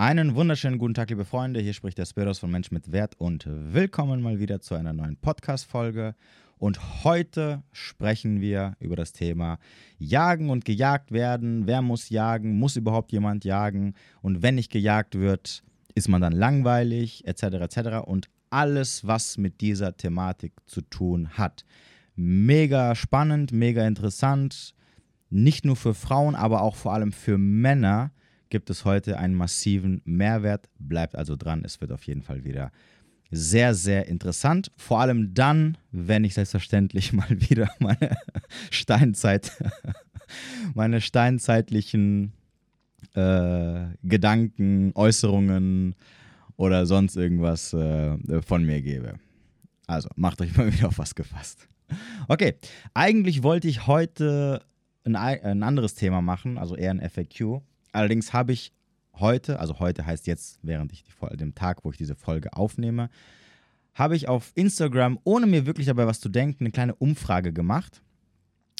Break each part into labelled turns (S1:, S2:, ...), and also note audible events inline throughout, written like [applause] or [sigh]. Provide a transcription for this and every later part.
S1: Einen wunderschönen guten Tag, liebe Freunde. Hier spricht der Spiros von Mensch mit Wert und willkommen mal wieder zu einer neuen Podcast-Folge. Und heute sprechen wir über das Thema Jagen und gejagt werden. Wer muss jagen? Muss überhaupt jemand jagen? Und wenn nicht gejagt wird, ist man dann langweilig, etc. etc. Und alles, was mit dieser Thematik zu tun hat. Mega spannend, mega interessant. Nicht nur für Frauen, aber auch vor allem für Männer gibt es heute einen massiven Mehrwert. Bleibt also dran, es wird auf jeden Fall wieder sehr, sehr interessant. Vor allem dann, wenn ich selbstverständlich [laughs] mal wieder meine Steinzeit, [laughs] meine steinzeitlichen äh, Gedanken, Äußerungen oder sonst irgendwas äh, von mir gebe. Also macht euch mal [laughs] wieder auf was gefasst. Okay, eigentlich wollte ich heute ein, ein anderes Thema machen, also eher ein FAQ. Allerdings habe ich heute, also heute heißt jetzt, während ich die, dem Tag, wo ich diese Folge aufnehme, habe ich auf Instagram, ohne mir wirklich dabei was zu denken, eine kleine Umfrage gemacht.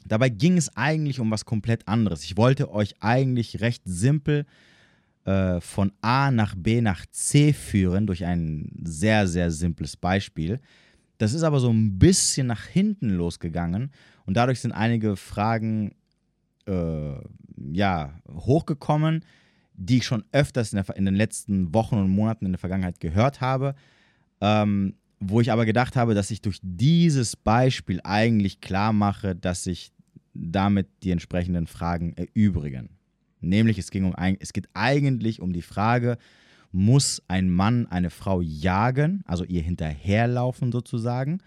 S1: Dabei ging es eigentlich um was komplett anderes. Ich wollte euch eigentlich recht simpel äh, von A nach B nach C führen durch ein sehr, sehr simples Beispiel. Das ist aber so ein bisschen nach hinten losgegangen und dadurch sind einige Fragen äh, ja, hochgekommen, die ich schon öfters in, der, in, den letzten Wochen und Monaten in der Vergangenheit gehört habe, ähm, wo ich aber gedacht habe, dass ich durch dieses Beispiel eigentlich klar mache, dass sich damit die entsprechenden Fragen erübrigen. Nämlich es, ging um, es geht eigentlich um die Frage, muss ein Mann eine Frau jagen, also ihr hinterherlaufen sozusagen,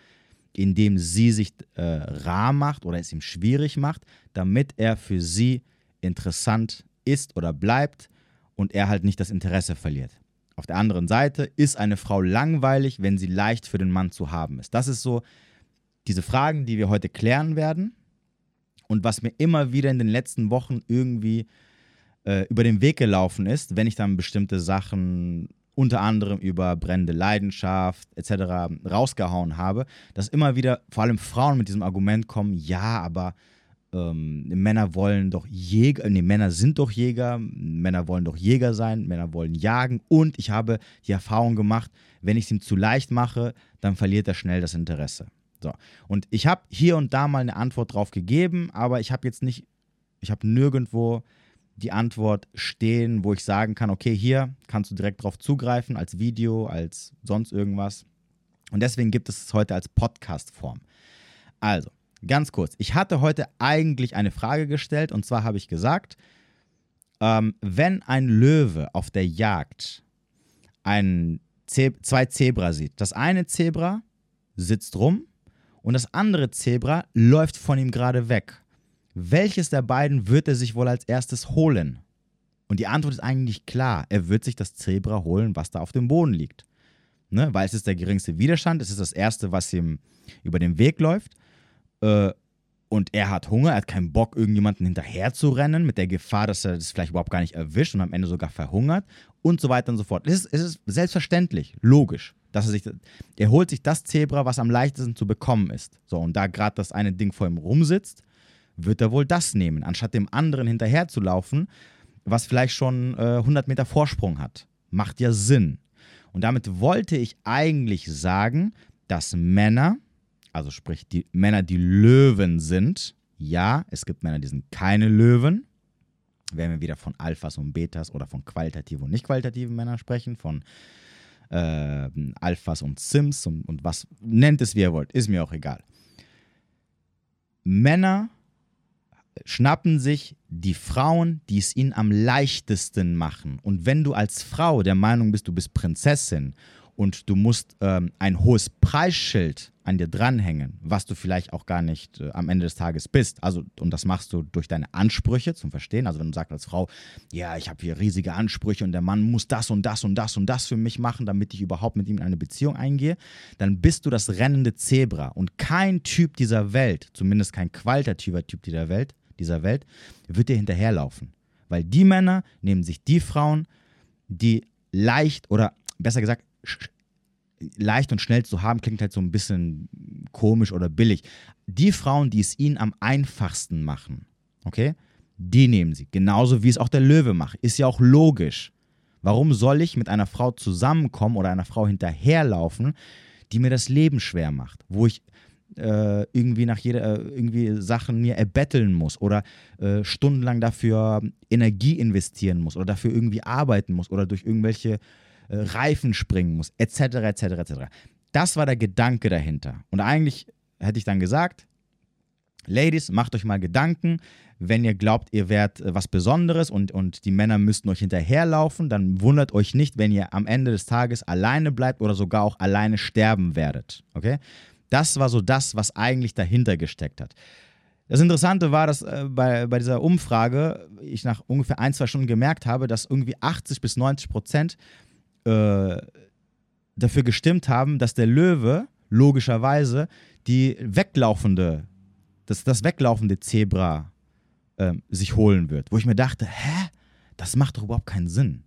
S1: indem sie sich äh, rar macht oder es ihm schwierig macht, damit er für sie interessant ist oder bleibt und er halt nicht das Interesse verliert. Auf der anderen Seite ist eine Frau langweilig, wenn sie leicht für den Mann zu haben ist. Das ist so diese Fragen, die wir heute klären werden und was mir immer wieder in den letzten Wochen irgendwie äh, über den Weg gelaufen ist, wenn ich dann bestimmte Sachen unter anderem über brennende Leidenschaft etc. rausgehauen habe, dass immer wieder vor allem Frauen mit diesem Argument kommen, ja, aber ähm, Männer wollen doch Jäger, nee, Männer sind doch Jäger, Männer wollen doch Jäger sein, Männer wollen jagen und ich habe die Erfahrung gemacht, wenn ich es ihm zu leicht mache, dann verliert er schnell das Interesse. So. Und ich habe hier und da mal eine Antwort drauf gegeben, aber ich habe jetzt nicht, ich habe nirgendwo die Antwort stehen, wo ich sagen kann, okay, hier kannst du direkt drauf zugreifen, als Video, als sonst irgendwas. Und deswegen gibt es es heute als Podcast-Form. Also, ganz kurz. Ich hatte heute eigentlich eine Frage gestellt und zwar habe ich gesagt, ähm, wenn ein Löwe auf der Jagd ein Ze zwei Zebra sieht, das eine Zebra sitzt rum und das andere Zebra läuft von ihm gerade weg welches der beiden wird er sich wohl als erstes holen? Und die Antwort ist eigentlich klar. Er wird sich das Zebra holen, was da auf dem Boden liegt. Ne? Weil es ist der geringste Widerstand, es ist das Erste, was ihm über den Weg läuft. Äh, und er hat Hunger, er hat keinen Bock, irgendjemanden hinterher zu rennen, mit der Gefahr, dass er das vielleicht überhaupt gar nicht erwischt und am Ende sogar verhungert und so weiter und so fort. Es ist, es ist selbstverständlich, logisch, dass er sich, er holt sich das Zebra, was am leichtesten zu bekommen ist. So, und da gerade das eine Ding vor ihm rumsitzt, wird er wohl das nehmen, anstatt dem anderen hinterher zu laufen, was vielleicht schon äh, 100 Meter Vorsprung hat. Macht ja Sinn. Und damit wollte ich eigentlich sagen, dass Männer, also sprich die Männer, die Löwen sind, ja, es gibt Männer, die sind keine Löwen. Wenn wir wieder von Alphas und Betas oder von qualitativen und nicht qualitativen Männern sprechen, von äh, Alphas und Sims und, und was, nennt es wie ihr wollt, ist mir auch egal. Männer schnappen sich die Frauen, die es ihnen am leichtesten machen. Und wenn du als Frau der Meinung bist, du bist Prinzessin und du musst ähm, ein hohes Preisschild an dir dranhängen, was du vielleicht auch gar nicht äh, am Ende des Tages bist. Also, und das machst du durch deine Ansprüche zum Verstehen. Also, wenn du sagst als Frau, ja, ich habe hier riesige Ansprüche und der Mann muss das und das und das und das für mich machen, damit ich überhaupt mit ihm in eine Beziehung eingehe, dann bist du das rennende Zebra. Und kein Typ dieser Welt, zumindest kein qualitativer Typ dieser Welt, dieser Welt, wird dir hinterherlaufen. Weil die Männer nehmen sich die Frauen, die leicht oder besser gesagt, leicht und schnell zu haben, klingt halt so ein bisschen komisch oder billig. Die Frauen, die es ihnen am einfachsten machen, okay, die nehmen sie. Genauso wie es auch der Löwe macht. Ist ja auch logisch. Warum soll ich mit einer Frau zusammenkommen oder einer Frau hinterherlaufen, die mir das Leben schwer macht, wo ich äh, irgendwie nach jeder äh, irgendwie Sachen mir erbetteln muss oder äh, stundenlang dafür Energie investieren muss oder dafür irgendwie arbeiten muss oder durch irgendwelche äh, Reifen springen muss, etc., etc., etc. Das war der Gedanke dahinter. Und eigentlich hätte ich dann gesagt, Ladies, macht euch mal Gedanken, wenn ihr glaubt, ihr wärt äh, was Besonderes und, und die Männer müssten euch hinterherlaufen, dann wundert euch nicht, wenn ihr am Ende des Tages alleine bleibt oder sogar auch alleine sterben werdet. Okay? Das war so das, was eigentlich dahinter gesteckt hat. Das Interessante war, dass äh, bei, bei dieser Umfrage ich nach ungefähr ein, zwei Stunden gemerkt habe, dass irgendwie 80 bis 90 Prozent äh, dafür gestimmt haben, dass der Löwe logischerweise die weglaufende, das, das weglaufende Zebra äh, sich holen wird. Wo ich mir dachte, hä? Das macht doch überhaupt keinen Sinn.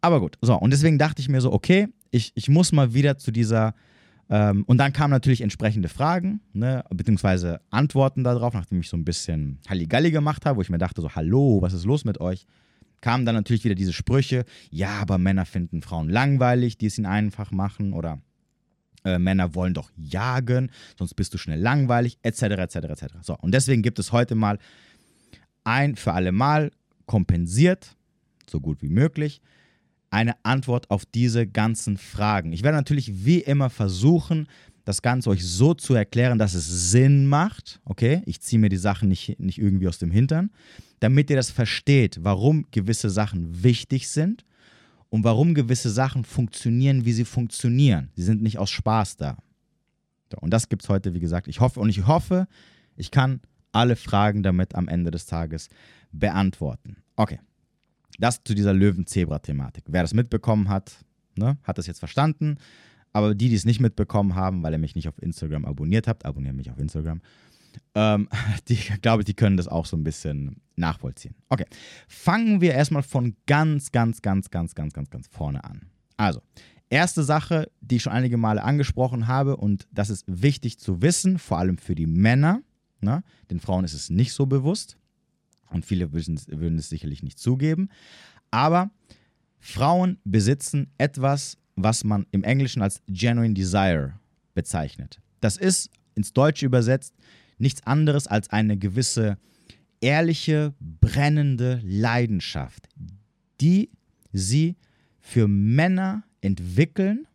S1: Aber gut, so, und deswegen dachte ich mir so, okay, ich, ich muss mal wieder zu dieser ähm, und dann kamen natürlich entsprechende Fragen, ne, beziehungsweise Antworten darauf, nachdem ich so ein bisschen Halligalli gemacht habe, wo ich mir dachte, so, hallo, was ist los mit euch? Kamen dann natürlich wieder diese Sprüche, ja, aber Männer finden Frauen langweilig, die es ihnen einfach machen oder äh, Männer wollen doch jagen, sonst bist du schnell langweilig, etc., etc., etc. So, und deswegen gibt es heute mal ein für alle Mal kompensiert, so gut wie möglich, eine Antwort auf diese ganzen Fragen. Ich werde natürlich wie immer versuchen, das Ganze euch so zu erklären, dass es Sinn macht. Okay, ich ziehe mir die Sachen nicht, nicht irgendwie aus dem Hintern, damit ihr das versteht, warum gewisse Sachen wichtig sind und warum gewisse Sachen funktionieren, wie sie funktionieren. Sie sind nicht aus Spaß da. Und das gibt es heute, wie gesagt. Ich hoffe und ich hoffe, ich kann alle Fragen damit am Ende des Tages beantworten. Okay. Das zu dieser Löwen-Zebra-Thematik. Wer das mitbekommen hat, ne, hat das jetzt verstanden. Aber die, die es nicht mitbekommen haben, weil ihr mich nicht auf Instagram abonniert habt, abonniert mich auf Instagram. Ähm, [laughs] die glaube ich, die können das auch so ein bisschen nachvollziehen. Okay, fangen wir erstmal von ganz, ganz, ganz, ganz, ganz, ganz, ganz vorne an. Also, erste Sache, die ich schon einige Male angesprochen habe, und das ist wichtig zu wissen, vor allem für die Männer. Ne? Den Frauen ist es nicht so bewusst. Und viele würden es sicherlich nicht zugeben. Aber Frauen besitzen etwas, was man im Englischen als Genuine Desire bezeichnet. Das ist ins Deutsche übersetzt nichts anderes als eine gewisse ehrliche, brennende Leidenschaft, die sie für Männer entwickeln,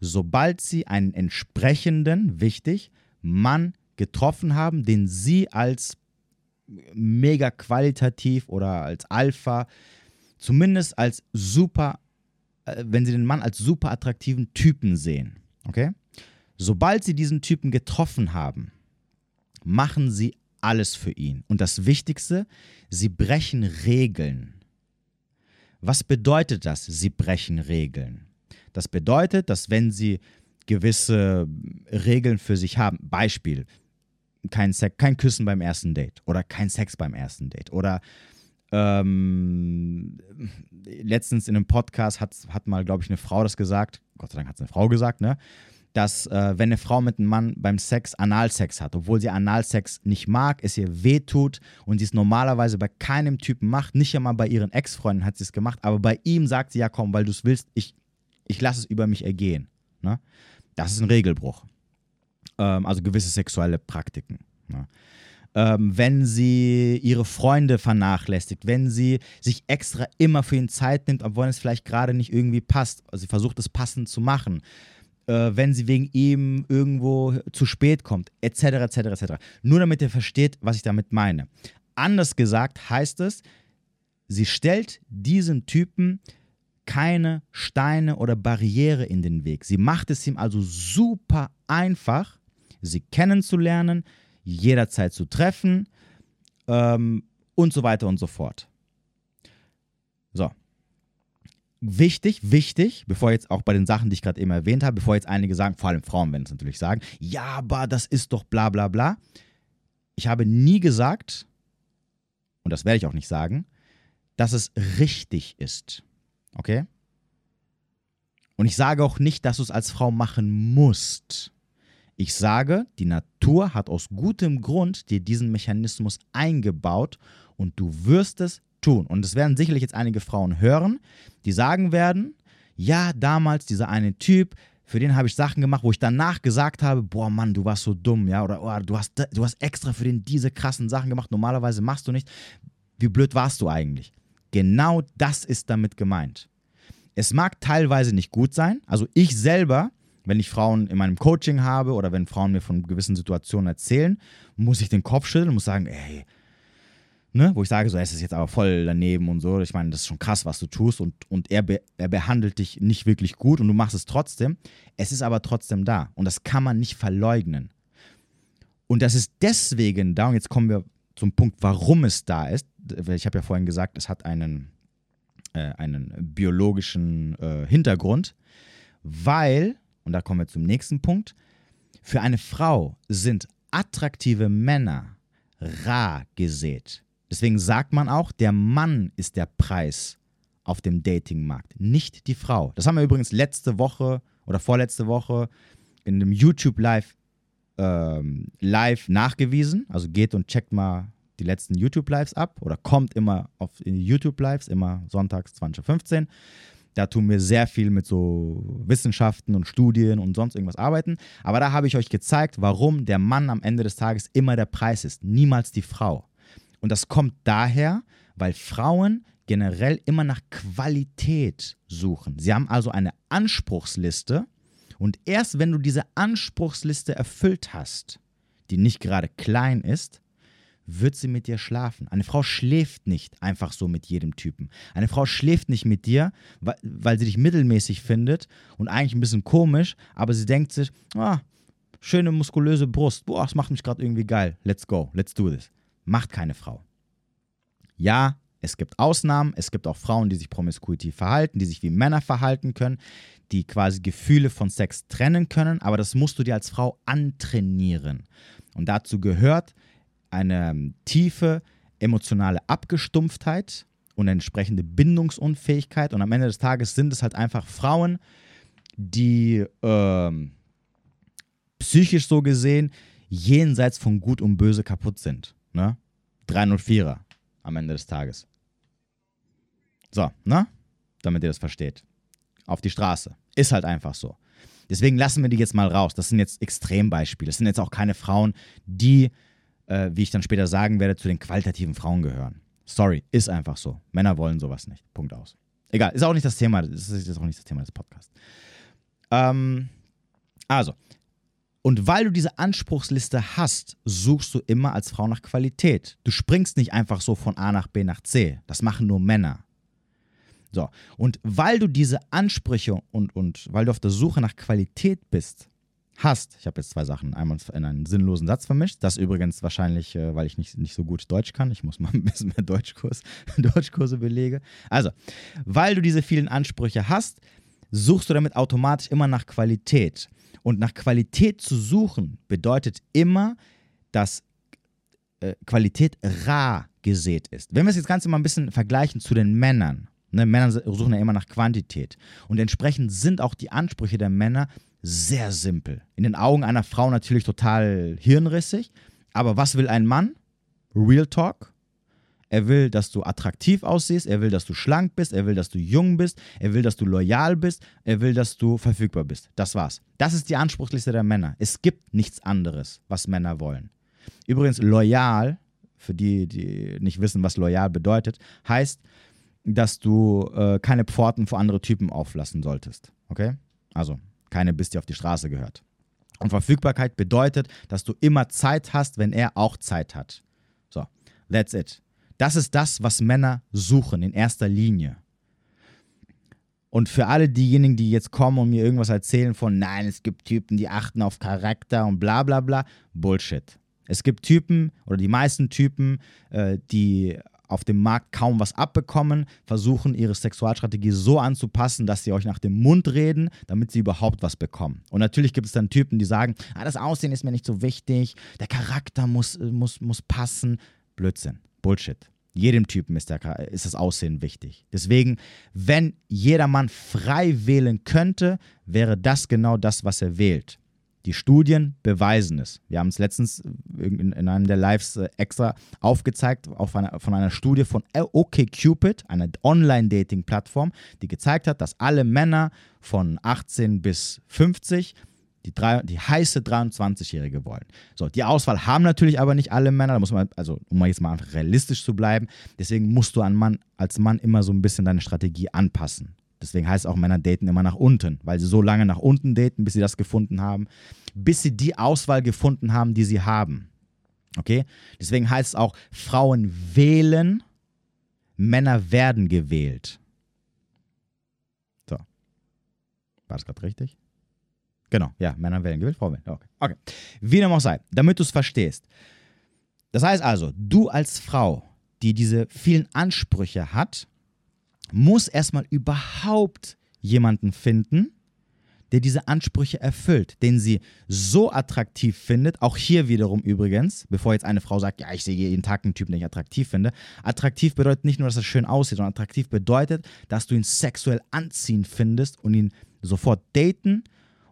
S1: sobald sie einen entsprechenden, wichtig, Mann getroffen haben, den sie als mega qualitativ oder als Alpha, zumindest als super, äh, wenn sie den Mann als super attraktiven Typen sehen. Okay? Sobald sie diesen Typen getroffen haben, machen sie alles für ihn. Und das Wichtigste, sie brechen Regeln. Was bedeutet das, sie brechen Regeln? Das bedeutet, dass wenn sie gewisse Regeln für sich haben, Beispiel, kein, Sex, kein Küssen beim ersten Date oder kein Sex beim ersten Date oder ähm, letztens in einem Podcast hat, hat mal, glaube ich, eine Frau das gesagt, Gott sei Dank hat es eine Frau gesagt, ne? dass äh, wenn eine Frau mit einem Mann beim Sex Analsex hat, obwohl sie Analsex nicht mag, es ihr wehtut und sie es normalerweise bei keinem Typen macht, nicht einmal bei ihren Ex-Freunden hat sie es gemacht, aber bei ihm sagt sie, ja komm, weil du es willst, ich, ich lasse es über mich ergehen. Ne? Das ist ein Regelbruch ähm, also gewisse sexuelle Praktiken. Ne? Ähm, wenn sie ihre Freunde vernachlässigt, wenn sie sich extra immer für ihn Zeit nimmt, obwohl es vielleicht gerade nicht irgendwie passt, also sie versucht es passend zu machen, äh, wenn sie wegen ihm irgendwo zu spät kommt, etc., etc., etc. Nur damit ihr versteht, was ich damit meine. Anders gesagt heißt es, sie stellt diesen Typen keine Steine oder Barriere in den Weg. Sie macht es ihm also super einfach, sie kennenzulernen, jederzeit zu treffen ähm, und so weiter und so fort. So. Wichtig, wichtig, bevor jetzt auch bei den Sachen, die ich gerade eben erwähnt habe, bevor jetzt einige sagen, vor allem Frauen werden es natürlich sagen, ja, aber das ist doch bla bla bla. Ich habe nie gesagt, und das werde ich auch nicht sagen, dass es richtig ist. Okay? Und ich sage auch nicht, dass du es als Frau machen musst. Ich sage, die Natur hat aus gutem Grund dir diesen Mechanismus eingebaut und du wirst es tun. Und es werden sicherlich jetzt einige Frauen hören, die sagen werden, ja, damals dieser eine Typ, für den habe ich Sachen gemacht, wo ich danach gesagt habe, boah Mann, du warst so dumm, ja, oder oh, du, hast, du hast extra für den diese krassen Sachen gemacht, normalerweise machst du nicht. Wie blöd warst du eigentlich? Genau das ist damit gemeint. Es mag teilweise nicht gut sein, also ich selber, wenn ich Frauen in meinem Coaching habe oder wenn Frauen mir von gewissen Situationen erzählen, muss ich den Kopf schütteln und muss sagen, ey, ne, wo ich sage, so, es ist jetzt aber voll daneben und so. Ich meine, das ist schon krass, was du tust und, und er, be, er behandelt dich nicht wirklich gut und du machst es trotzdem. Es ist aber trotzdem da und das kann man nicht verleugnen. Und das ist deswegen da und jetzt kommen wir zum Punkt, warum es da ist. Ich habe ja vorhin gesagt, es hat einen, äh, einen biologischen äh, Hintergrund, weil, und da kommen wir zum nächsten Punkt, für eine Frau sind attraktive Männer rar gesät. Deswegen sagt man auch, der Mann ist der Preis auf dem Datingmarkt, nicht die Frau. Das haben wir übrigens letzte Woche oder vorletzte Woche in einem YouTube Live, ähm, live nachgewiesen. Also geht und checkt mal die letzten YouTube Lives ab oder kommt immer auf YouTube Lives, immer sonntags 2015. Da tun wir sehr viel mit so Wissenschaften und Studien und sonst irgendwas arbeiten. Aber da habe ich euch gezeigt, warum der Mann am Ende des Tages immer der Preis ist, niemals die Frau. Und das kommt daher, weil Frauen generell immer nach Qualität suchen. Sie haben also eine Anspruchsliste und erst wenn du diese Anspruchsliste erfüllt hast, die nicht gerade klein ist, wird sie mit dir schlafen. Eine Frau schläft nicht einfach so mit jedem Typen. Eine Frau schläft nicht mit dir, weil, sie dich mittelmäßig findet und eigentlich ein bisschen komisch, aber sie denkt sich, ah, schöne muskulöse Brust, boah, das macht mich gerade irgendwie geil. Let's go, let's do this macht keine Frau. Ja, es gibt Ausnahmen, es gibt auch Frauen, die sich promiskuitiv verhalten, die sich wie Männer verhalten können, die quasi Gefühle von Sex trennen können, aber das musst du dir als Frau antrainieren. Und dazu gehört eine ähm, tiefe emotionale Abgestumpftheit und entsprechende Bindungsunfähigkeit. Und am Ende des Tages sind es halt einfach Frauen, die äh, psychisch so gesehen jenseits von Gut und Böse kaputt sind. Ne? 304er am Ende des Tages. So, ne? Damit ihr das versteht. Auf die Straße. Ist halt einfach so. Deswegen lassen wir die jetzt mal raus. Das sind jetzt Extrembeispiele. Das sind jetzt auch keine Frauen, die, äh, wie ich dann später sagen werde, zu den qualitativen Frauen gehören. Sorry, ist einfach so. Männer wollen sowas nicht. Punkt aus. Egal, ist auch nicht das Thema. Das ist auch nicht das Thema des Podcasts. Ähm, also, und weil du diese Anspruchsliste hast, suchst du immer als Frau nach Qualität. Du springst nicht einfach so von A nach B nach C. Das machen nur Männer. So, und weil du diese Ansprüche und, und weil du auf der Suche nach Qualität bist, hast, ich habe jetzt zwei Sachen einmal in einen sinnlosen Satz vermischt, das übrigens wahrscheinlich, äh, weil ich nicht, nicht so gut Deutsch kann, ich muss mal [laughs] ein bisschen mehr Deutschkurs, [laughs] Deutschkurse belege. Also, weil du diese vielen Ansprüche hast, suchst du damit automatisch immer nach Qualität. Und nach Qualität zu suchen bedeutet immer, dass äh, Qualität rar gesät ist. Wenn wir es jetzt Ganze mal ein bisschen vergleichen zu den Männern, ne, Männer suchen ja immer nach Quantität. Und entsprechend sind auch die Ansprüche der Männer sehr simpel. In den Augen einer Frau natürlich total hirnrissig. Aber was will ein Mann? Real Talk. Er will, dass du attraktiv aussiehst, er will, dass du schlank bist, er will, dass du jung bist, er will, dass du loyal bist, er will, dass du verfügbar bist. Das war's. Das ist die Anspruchsliste der Männer. Es gibt nichts anderes, was Männer wollen. Übrigens, loyal, für die, die nicht wissen, was loyal bedeutet, heißt, dass du äh, keine Pforten für andere Typen auflassen solltest. Okay? Also keine Bist, die auf die Straße gehört. Und Verfügbarkeit bedeutet, dass du immer Zeit hast, wenn er auch Zeit hat. So, that's it. Das ist das, was Männer suchen in erster Linie. Und für alle diejenigen, die jetzt kommen und mir irgendwas erzählen von, nein, es gibt Typen, die achten auf Charakter und bla bla bla, Bullshit. Es gibt Typen oder die meisten Typen, äh, die auf dem Markt kaum was abbekommen, versuchen ihre Sexualstrategie so anzupassen, dass sie euch nach dem Mund reden, damit sie überhaupt was bekommen. Und natürlich gibt es dann Typen, die sagen, ah, das Aussehen ist mir nicht so wichtig, der Charakter muss, muss, muss passen. Blödsinn. Bullshit. Jedem Typen ist, der, ist das Aussehen wichtig. Deswegen, wenn jeder Mann frei wählen könnte, wäre das genau das, was er wählt. Die Studien beweisen es. Wir haben es letztens in, in einem der Lives äh, extra aufgezeigt auf einer, von einer Studie von OkCupid, einer Online-Dating-Plattform, die gezeigt hat, dass alle Männer von 18 bis 50 die, drei, die heiße 23-Jährige wollen. So, die Auswahl haben natürlich aber nicht alle Männer, da muss man, also um mal jetzt mal realistisch zu bleiben, deswegen musst du an Mann, als Mann immer so ein bisschen deine Strategie anpassen. Deswegen heißt es auch, Männer daten immer nach unten, weil sie so lange nach unten daten, bis sie das gefunden haben, bis sie die Auswahl gefunden haben, die sie haben. Okay? Deswegen heißt es auch, Frauen wählen, Männer werden gewählt. So. War das gerade richtig? Genau, ja, Männer wählen gewählt, Frauen wählen. Okay. okay. Wie dem auch sei, damit du es verstehst. Das heißt also, du als Frau, die diese vielen Ansprüche hat, muss erstmal überhaupt jemanden finden, der diese Ansprüche erfüllt, den sie so attraktiv findet. Auch hier wiederum übrigens, bevor jetzt eine Frau sagt, ja, ich sehe jeden Tag einen Typen, den ich attraktiv finde. Attraktiv bedeutet nicht nur, dass er schön aussieht, sondern attraktiv bedeutet, dass du ihn sexuell anziehen findest und ihn sofort daten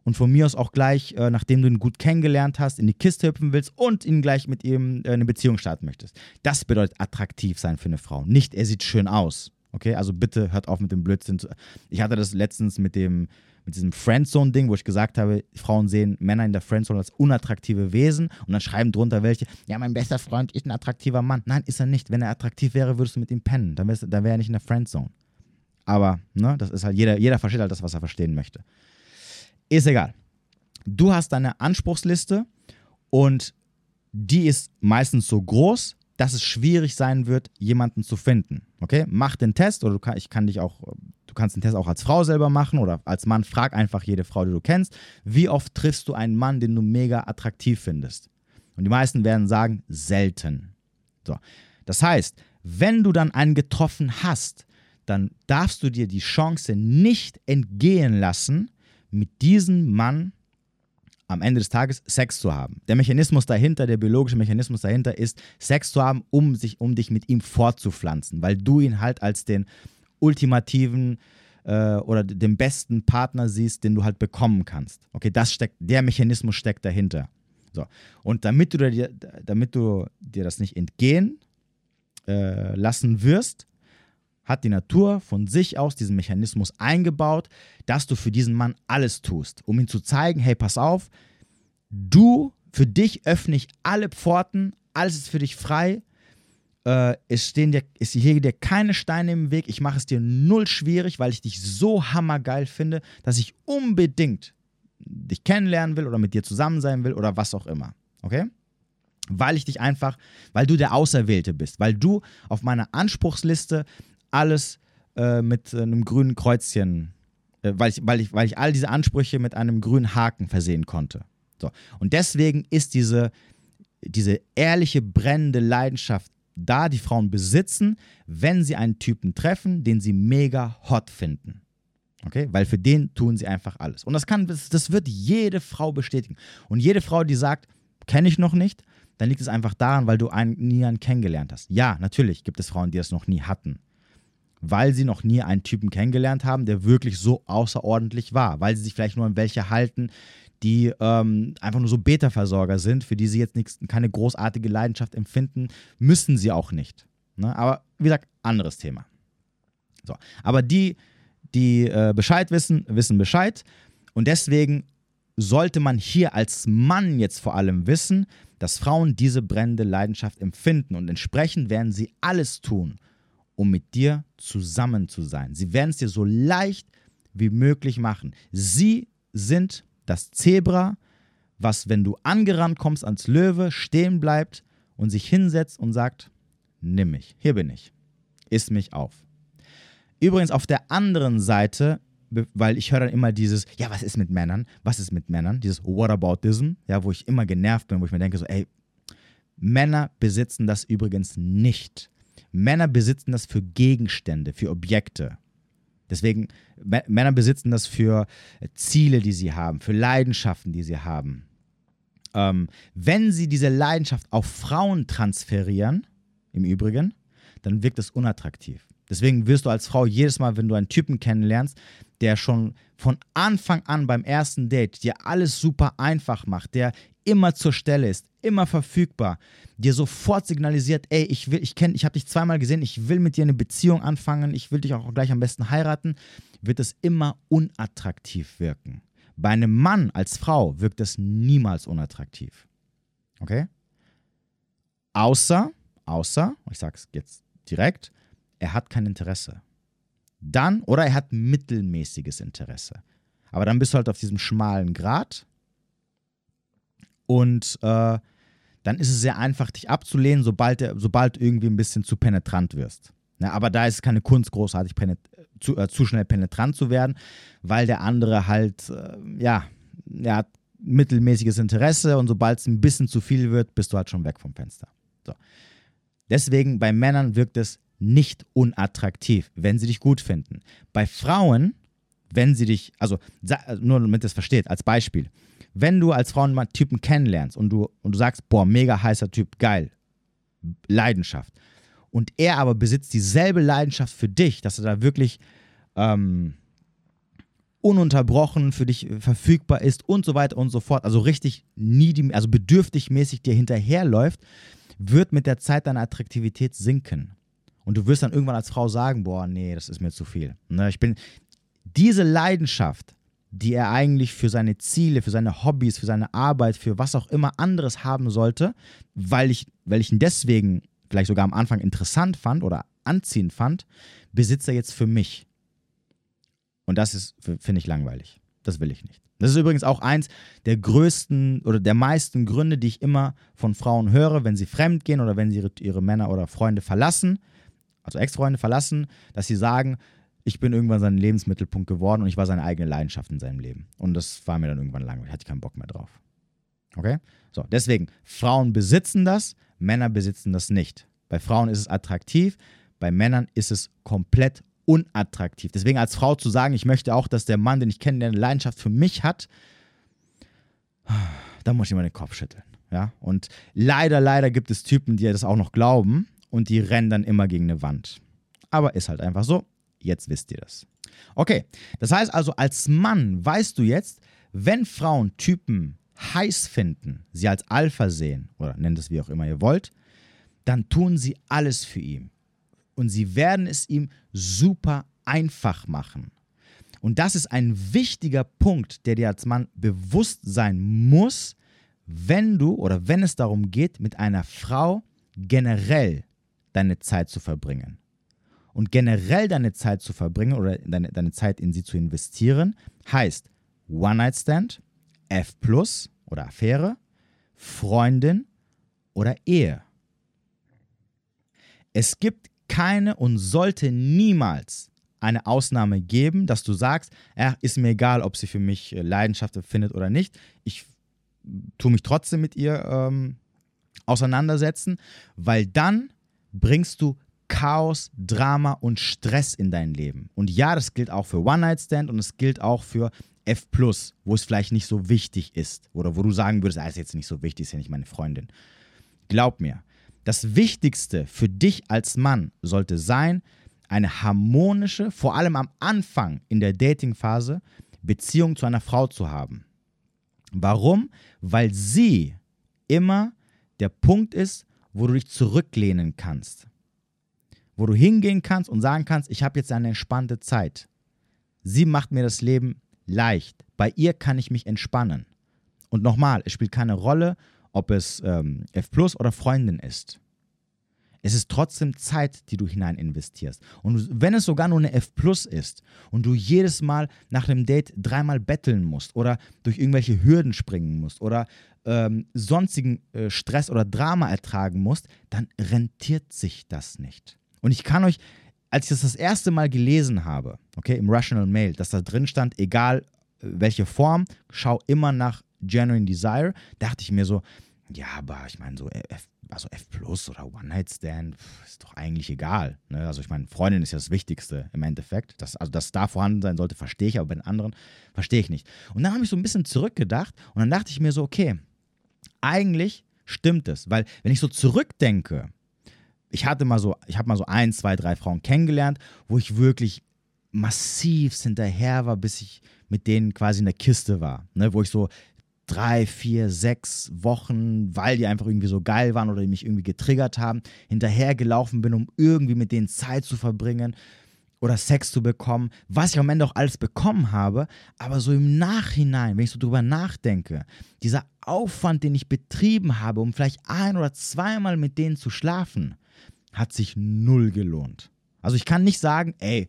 S1: und von mir aus auch gleich, äh, nachdem du ihn gut kennengelernt hast, in die Kiste hüpfen willst und ihn gleich mit ihm äh, eine Beziehung starten möchtest. Das bedeutet attraktiv sein für eine Frau. Nicht, er sieht schön aus. Okay, also bitte hört auf mit dem Blödsinn. Ich hatte das letztens mit dem mit diesem Friendzone-Ding, wo ich gesagt habe, Frauen sehen Männer in der Friendzone als unattraktive Wesen und dann schreiben drunter welche, ja, mein bester Freund ist ein attraktiver Mann. Nein, ist er nicht. Wenn er attraktiv wäre, würdest du mit ihm pennen. Dann, dann wäre er nicht in der Friendzone. Aber, ne, das ist halt, jeder, jeder versteht halt das, was er verstehen möchte. Ist egal. Du hast deine Anspruchsliste und die ist meistens so groß, dass es schwierig sein wird, jemanden zu finden. Okay? Mach den Test oder du kann, ich kann dich auch, du kannst den Test auch als Frau selber machen oder als Mann. Frag einfach jede Frau, die du kennst, wie oft triffst du einen Mann, den du mega attraktiv findest? Und die meisten werden sagen, selten. So. Das heißt, wenn du dann einen getroffen hast, dann darfst du dir die Chance nicht entgehen lassen, mit diesem Mann am Ende des Tages Sex zu haben. Der Mechanismus dahinter, der biologische Mechanismus dahinter ist, Sex zu haben, um, sich, um dich mit ihm fortzupflanzen, weil du ihn halt als den ultimativen äh, oder den besten Partner siehst, den du halt bekommen kannst. Okay, das steckt, der Mechanismus steckt dahinter. So. Und damit du dir, damit du dir das nicht entgehen äh, lassen wirst, hat die Natur von sich aus diesen Mechanismus eingebaut, dass du für diesen Mann alles tust, um ihm zu zeigen, hey, pass auf, du, für dich öffne ich alle Pforten, alles ist für dich frei, äh, es stehen dir, es hier dir keine Steine im Weg, ich mache es dir null schwierig, weil ich dich so hammergeil finde, dass ich unbedingt dich kennenlernen will oder mit dir zusammen sein will oder was auch immer. Okay? Weil ich dich einfach, weil du der Auserwählte bist, weil du auf meiner Anspruchsliste alles äh, mit einem grünen Kreuzchen, äh, weil, ich, weil, ich, weil ich all diese Ansprüche mit einem grünen Haken versehen konnte. So. Und deswegen ist diese, diese ehrliche, brennende Leidenschaft da, die Frauen besitzen, wenn sie einen Typen treffen, den sie mega hot finden. Okay? Weil für den tun sie einfach alles. Und das kann, das, das wird jede Frau bestätigen. Und jede Frau, die sagt, kenne ich noch nicht, dann liegt es einfach daran, weil du einen, nie einen kennengelernt hast. Ja, natürlich gibt es Frauen, die das noch nie hatten weil sie noch nie einen Typen kennengelernt haben, der wirklich so außerordentlich war, weil sie sich vielleicht nur an welche halten, die ähm, einfach nur so Beta-Versorger sind, für die sie jetzt nix, keine großartige Leidenschaft empfinden, müssen sie auch nicht. Ne? Aber wie gesagt, anderes Thema. So. Aber die, die äh, Bescheid wissen, wissen Bescheid. Und deswegen sollte man hier als Mann jetzt vor allem wissen, dass Frauen diese brennende Leidenschaft empfinden und entsprechend werden sie alles tun, um mit dir zusammen zu sein. Sie werden es dir so leicht wie möglich machen. Sie sind das Zebra, was, wenn du angerannt kommst als Löwe, stehen bleibt und sich hinsetzt und sagt, nimm mich, hier bin ich, iss mich auf. Übrigens auf der anderen Seite, weil ich höre dann immer dieses, ja, was ist mit Männern? Was ist mit Männern? Dieses Whataboutism, ja, wo ich immer genervt bin, wo ich mir denke so, ey, Männer besitzen das übrigens nicht. Männer besitzen das für Gegenstände, für Objekte. Deswegen, Männer besitzen das für Ziele, die sie haben, für Leidenschaften, die sie haben. Ähm, wenn sie diese Leidenschaft auf Frauen transferieren, im Übrigen, dann wirkt es unattraktiv. Deswegen wirst du als Frau jedes Mal, wenn du einen Typen kennenlernst, der schon von Anfang an beim ersten Date dir alles super einfach macht, der immer zur Stelle ist, immer verfügbar, dir sofort signalisiert, ey, ich will, ich kenne, ich habe dich zweimal gesehen, ich will mit dir eine Beziehung anfangen, ich will dich auch gleich am besten heiraten, wird es immer unattraktiv wirken. Bei einem Mann als Frau wirkt es niemals unattraktiv. Okay? Außer, außer, ich sage es jetzt direkt, er hat kein Interesse. Dann, oder er hat mittelmäßiges Interesse. Aber dann bist du halt auf diesem schmalen Grat und äh, dann ist es sehr einfach, dich abzulehnen, sobald, der, sobald irgendwie ein bisschen zu penetrant wirst. Ja, aber da ist es keine Kunst, großartig zu, äh, zu, schnell penetrant zu werden, weil der andere halt, äh, ja, er hat mittelmäßiges Interesse und sobald es ein bisschen zu viel wird, bist du halt schon weg vom Fenster. So. Deswegen bei Männern wirkt es nicht unattraktiv, wenn sie dich gut finden. Bei Frauen, wenn sie dich, also nur damit ihr es versteht, als Beispiel, wenn du als Frau einen Typen kennenlernst und du, und du sagst, boah, mega heißer Typ, geil, Leidenschaft, und er aber besitzt dieselbe Leidenschaft für dich, dass er da wirklich ähm, ununterbrochen für dich verfügbar ist und so weiter und so fort, also richtig needy, also bedürftig mäßig dir hinterherläuft, wird mit der Zeit deine Attraktivität sinken. Und du wirst dann irgendwann als Frau sagen, boah, nee, das ist mir zu viel. Ne, ich bin, diese Leidenschaft, die er eigentlich für seine Ziele, für seine Hobbys, für seine Arbeit, für was auch immer anderes haben sollte, weil ich, weil ich ihn deswegen vielleicht sogar am Anfang interessant fand oder anziehend fand, besitzt er jetzt für mich. Und das ist, finde ich, langweilig. Das will ich nicht. Das ist übrigens auch eins der größten oder der meisten Gründe, die ich immer von Frauen höre, wenn sie fremd gehen oder wenn sie ihre, ihre Männer oder Freunde verlassen, also Ex-Freunde verlassen, dass sie sagen, ich bin irgendwann sein Lebensmittelpunkt geworden und ich war seine eigene Leidenschaft in seinem Leben. Und das war mir dann irgendwann langweilig, hatte ich keinen Bock mehr drauf. Okay? So, deswegen, Frauen besitzen das, Männer besitzen das nicht. Bei Frauen ist es attraktiv, bei Männern ist es komplett unattraktiv. Deswegen als Frau zu sagen, ich möchte auch, dass der Mann, den ich kenne, eine Leidenschaft für mich hat, da muss ich immer den Kopf schütteln. Ja? Und leider, leider gibt es Typen, die das auch noch glauben und die rennen dann immer gegen eine Wand. Aber ist halt einfach so. Jetzt wisst ihr das. Okay, das heißt also, als Mann weißt du jetzt, wenn Frauen Typen heiß finden, sie als Alpha sehen oder nennt es wie auch immer ihr wollt, dann tun sie alles für ihn. Und sie werden es ihm super einfach machen. Und das ist ein wichtiger Punkt, der dir als Mann bewusst sein muss, wenn du oder wenn es darum geht, mit einer Frau generell deine Zeit zu verbringen. Und generell deine Zeit zu verbringen oder deine, deine Zeit in sie zu investieren, heißt One-Night-Stand, F oder Affäre, Freundin oder Ehe. Es gibt keine und sollte niemals eine Ausnahme geben, dass du sagst, ja, ist mir egal, ob sie für mich äh, Leidenschaft empfindet oder nicht. Ich tue mich trotzdem mit ihr ähm, auseinandersetzen, weil dann bringst du Chaos, Drama und Stress in dein Leben. Und ja, das gilt auch für One-Night-Stand und es gilt auch für F, wo es vielleicht nicht so wichtig ist. Oder wo du sagen würdest, ah, ist jetzt nicht so wichtig, ist ja nicht meine Freundin. Glaub mir, das Wichtigste für dich als Mann sollte sein, eine harmonische, vor allem am Anfang in der Datingphase, Beziehung zu einer Frau zu haben. Warum? Weil sie immer der Punkt ist, wo du dich zurücklehnen kannst. Wo du hingehen kannst und sagen kannst, ich habe jetzt eine entspannte Zeit. Sie macht mir das Leben leicht. Bei ihr kann ich mich entspannen. Und nochmal, es spielt keine Rolle, ob es ähm, F Plus oder Freundin ist. Es ist trotzdem Zeit, die du hinein investierst. Und wenn es sogar nur eine F Plus ist und du jedes Mal nach einem Date dreimal betteln musst oder durch irgendwelche Hürden springen musst oder ähm, sonstigen äh, Stress oder Drama ertragen musst, dann rentiert sich das nicht. Und ich kann euch, als ich das das erste Mal gelesen habe, okay, im Rational Mail, dass da drin stand, egal äh, welche Form, schau immer nach Genuine Desire, dachte ich mir so, ja, aber ich meine, so F, also F Plus oder One-Night-Stand ist doch eigentlich egal. Ne? Also ich meine, Freundin ist ja das Wichtigste im Endeffekt. Das, also, dass da vorhanden sein sollte, verstehe ich, aber bei den anderen verstehe ich nicht. Und dann habe ich so ein bisschen zurückgedacht und dann dachte ich mir so, okay, eigentlich stimmt es. Weil wenn ich so zurückdenke, ich hatte mal so, ich habe mal so ein, zwei, drei Frauen kennengelernt, wo ich wirklich massiv hinterher war, bis ich mit denen quasi in der Kiste war. Ne? Wo ich so drei, vier, sechs Wochen, weil die einfach irgendwie so geil waren oder die mich irgendwie getriggert haben, hinterhergelaufen bin, um irgendwie mit denen Zeit zu verbringen oder Sex zu bekommen, was ich am Ende auch alles bekommen habe, aber so im Nachhinein, wenn ich so drüber nachdenke, dieser Aufwand, den ich betrieben habe, um vielleicht ein oder zweimal mit denen zu schlafen, hat sich null gelohnt. Also ich kann nicht sagen, ey,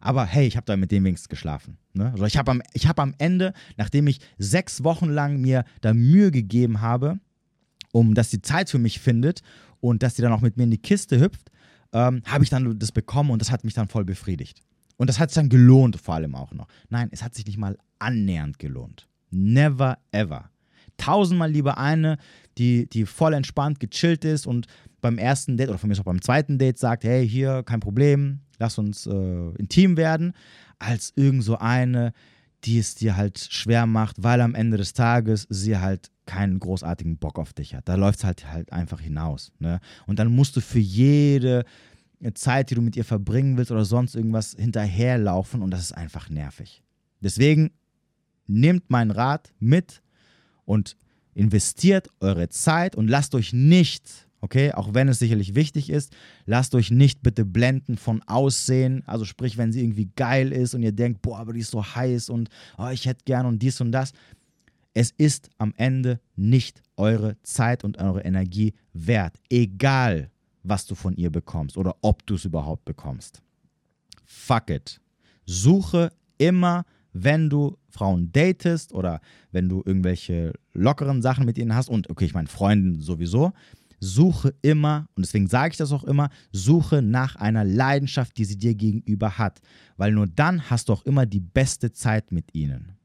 S1: aber hey, ich habe da mit dem wenigstens geschlafen. Ne? Also ich habe am, hab am Ende, nachdem ich sechs Wochen lang mir da Mühe gegeben habe, um dass die Zeit für mich findet und dass sie dann auch mit mir in die Kiste hüpft, ähm, habe ich dann das bekommen und das hat mich dann voll befriedigt. Und das hat sich dann gelohnt, vor allem auch noch. Nein, es hat sich nicht mal annähernd gelohnt. Never ever. Tausendmal lieber eine, die, die voll entspannt, gechillt ist und beim ersten Date oder von mir auch beim zweiten Date sagt, hey, hier, kein Problem, lass uns äh, intim werden, als irgend so eine, die es dir halt schwer macht, weil am Ende des Tages sie halt keinen großartigen Bock auf dich hat. Da läuft es halt, halt einfach hinaus. Ne? Und dann musst du für jede Zeit, die du mit ihr verbringen willst oder sonst irgendwas hinterherlaufen und das ist einfach nervig. Deswegen nehmt meinen Rat mit und investiert eure Zeit und lasst euch nicht Okay, auch wenn es sicherlich wichtig ist, lasst euch nicht bitte blenden von Aussehen. Also sprich, wenn sie irgendwie geil ist und ihr denkt, boah, aber die ist so heiß und oh, ich hätte gern und dies und das. Es ist am Ende nicht eure Zeit und eure Energie wert. Egal, was du von ihr bekommst oder ob du es überhaupt bekommst. Fuck it. Suche immer, wenn du Frauen datest oder wenn du irgendwelche lockeren Sachen mit ihnen hast und okay, ich meine Freunden sowieso suche immer, und deswegen sage ich das auch immer, suche nach einer Leidenschaft, die sie dir gegenüber hat. Weil nur dann hast du auch immer die beste Zeit mit ihnen.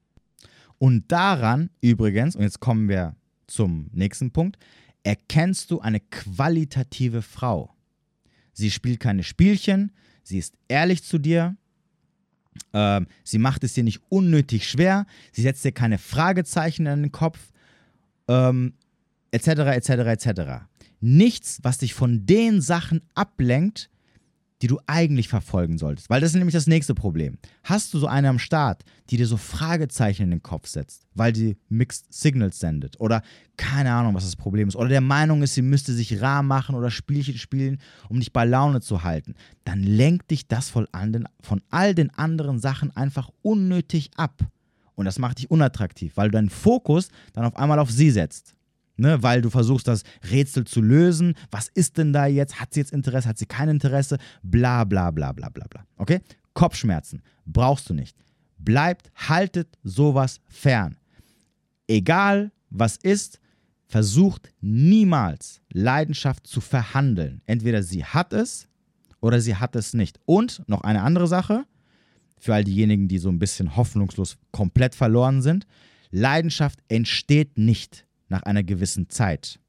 S1: Und daran übrigens, und jetzt kommen wir zum nächsten Punkt, erkennst du eine qualitative Frau. Sie spielt keine Spielchen, sie ist ehrlich zu dir, ähm, sie macht es dir nicht unnötig schwer, sie setzt dir keine Fragezeichen in den Kopf, ähm, etc., etc., etc nichts, was dich von den Sachen ablenkt, die du eigentlich verfolgen solltest. Weil das ist nämlich das nächste Problem. Hast du so eine am Start, die dir so Fragezeichen in den Kopf setzt, weil die Mixed Signals sendet oder keine Ahnung, was das Problem ist, oder der Meinung ist, sie müsste sich rar machen oder Spielchen spielen, um dich bei Laune zu halten, dann lenkt dich das von all den anderen Sachen einfach unnötig ab. Und das macht dich unattraktiv, weil du deinen Fokus dann auf einmal auf sie setzt ne, weil du versuchst, das Rätsel zu lösen. Was ist denn da jetzt? Hat sie jetzt Interesse? Hat sie kein Interesse? Bla, bla, bla, bla, bla, bla. Okay? Kopfschmerzen brauchst du nicht. Bleibt, haltet sowas fern. Egal, was ist, versucht niemals Leidenschaft zu verhandeln. Entweder sie hat es oder sie hat es nicht. Und noch eine andere Sache, für all diejenigen, die so ein bisschen hoffnungslos komplett verloren sind. Leidenschaft entsteht nicht nach einer gewissen Zeit.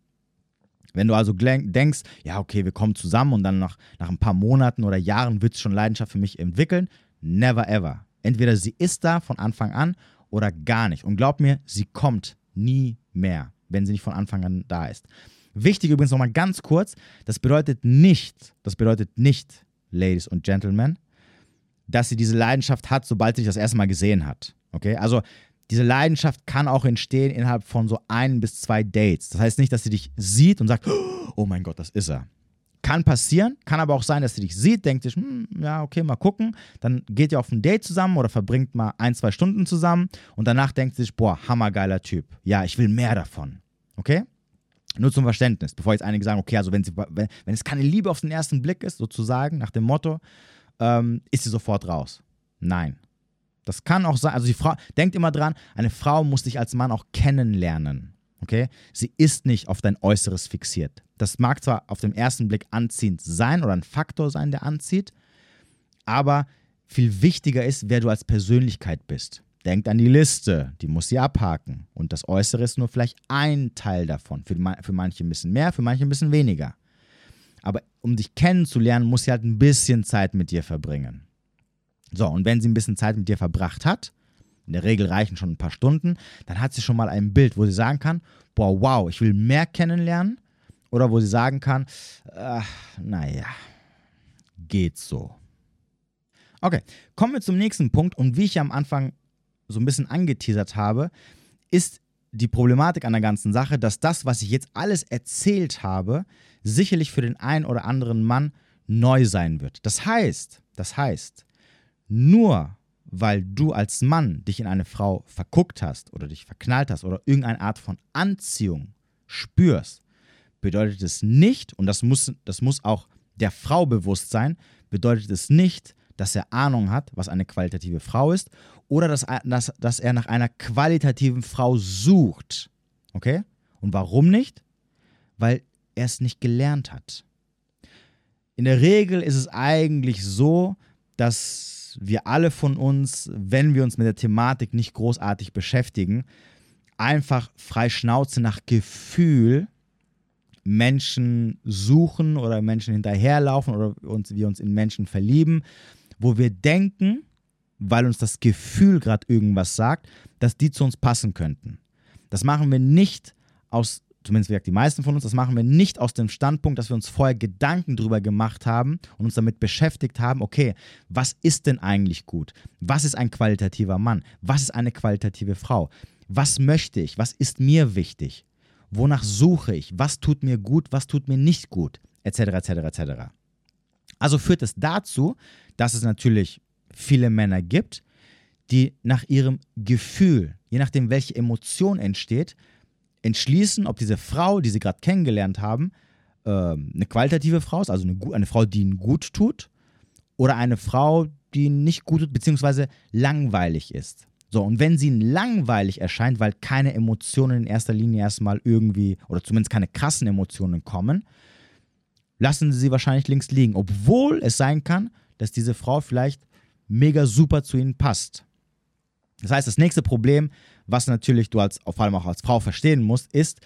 S1: Wenn du also denkst, ja, okay, wir kommen zusammen und dann nach, nach ein paar Monaten oder Jahren wird es schon Leidenschaft für mich entwickeln, never ever. Entweder sie ist da von Anfang an oder gar nicht. Und glaub mir, sie kommt nie mehr, wenn sie nicht von Anfang an da ist. Wichtig übrigens nochmal ganz kurz, das bedeutet nicht, das bedeutet nicht, Ladies und Gentlemen, dass sie diese Leidenschaft hat, sobald sie dich das erste Mal gesehen hat. Okay, also diese Leidenschaft kann auch entstehen innerhalb von so ein bis zwei Dates. Das heißt nicht, dass sie dich sieht und sagt, oh mein Gott, das ist er. Kann passieren, kann aber auch sein, dass sie dich sieht, denkt sich, hm, ja, okay, mal gucken. Dann geht ihr auf ein Date zusammen oder verbringt mal ein, zwei Stunden zusammen und danach denkt sie sich, boah, hammergeiler Typ. Ja, ich will mehr davon. Okay? Nur zum Verständnis, bevor jetzt einige sagen, okay, also wenn, sie, wenn, wenn es keine Liebe auf den ersten Blick ist, sozusagen, nach dem Motto, ähm, ist sie sofort raus. Nein, das kann auch sein, also die Frau, denkt immer dran, eine Frau muss dich als Mann auch kennenlernen. Okay? Sie ist nicht auf dein Äußeres fixiert. Das mag zwar auf den ersten Blick anziehend sein oder ein Faktor sein, der anzieht, aber viel wichtiger ist, wer du als Persönlichkeit bist. Denkt an die Liste, die muss sie abhaken. Und das Äußere ist nur vielleicht ein Teil davon. Für, für manche ein bisschen mehr, für manche ein bisschen weniger. Aber um dich kennenzulernen, muss sie halt ein bisschen Zeit mit dir verbringen. So, und wenn sie ein bisschen Zeit mit dir verbracht hat, in der Regel reichen schon ein paar Stunden, dann hat sie schon mal ein Bild, wo sie sagen kann, boah, wow, ich will mehr kennenlernen. Oder wo sie sagen kann, äh, naja, geht so. Okay, kommen wir zum nächsten Punkt. Und wie ich am Anfang so ein bisschen angeteasert habe, ist die Problematik an der ganzen Sache, dass das, was ich jetzt alles erzählt habe, sicherlich für den einen oder anderen Mann neu sein wird. Das heißt, das heißt, nur weil du als Mann dich in eine Frau verguckt hast oder dich verknallt hast oder irgendeine Art von Anziehung spürst, bedeutet es nicht, und das muss, das muss auch der Frau bewusst sein, bedeutet es nicht, dass er Ahnung hat, was eine qualitative Frau ist, oder dass, dass, dass er nach einer qualitativen Frau sucht. Okay? Und warum nicht? Weil er es nicht gelernt hat. In der Regel ist es eigentlich so, dass wir alle von uns, wenn wir uns mit der Thematik nicht großartig beschäftigen, einfach frei Schnauze nach Gefühl Menschen suchen oder Menschen hinterherlaufen oder uns, wir uns in Menschen verlieben, wo wir denken, weil uns das Gefühl gerade irgendwas sagt, dass die zu uns passen könnten. Das machen wir nicht aus, zumindest wie die meisten von uns, das machen wir nicht aus dem Standpunkt, dass wir uns vorher Gedanken darüber gemacht haben und uns damit beschäftigt haben, okay, was ist denn eigentlich gut? Was ist ein qualitativer Mann? Was ist eine qualitative Frau? Was möchte ich? Was ist mir wichtig? Wonach suche ich? Was tut mir gut? Was tut mir nicht gut? Etc., etc., etc. Also führt es dazu, dass es natürlich viele Männer gibt, die nach ihrem Gefühl, je nachdem, welche Emotion entsteht, entschließen, ob diese Frau, die sie gerade kennengelernt haben, äh, eine qualitative Frau ist, also eine, eine Frau, die ihnen gut tut, oder eine Frau, die ihnen nicht gut tut, beziehungsweise langweilig ist. So, und wenn sie ihnen langweilig erscheint, weil keine Emotionen in erster Linie erstmal irgendwie, oder zumindest keine krassen Emotionen kommen, lassen sie sie wahrscheinlich links liegen, obwohl es sein kann, dass diese Frau vielleicht mega super zu ihnen passt. Das heißt, das nächste Problem, was natürlich du als, vor allem auch als Frau verstehen musst, ist,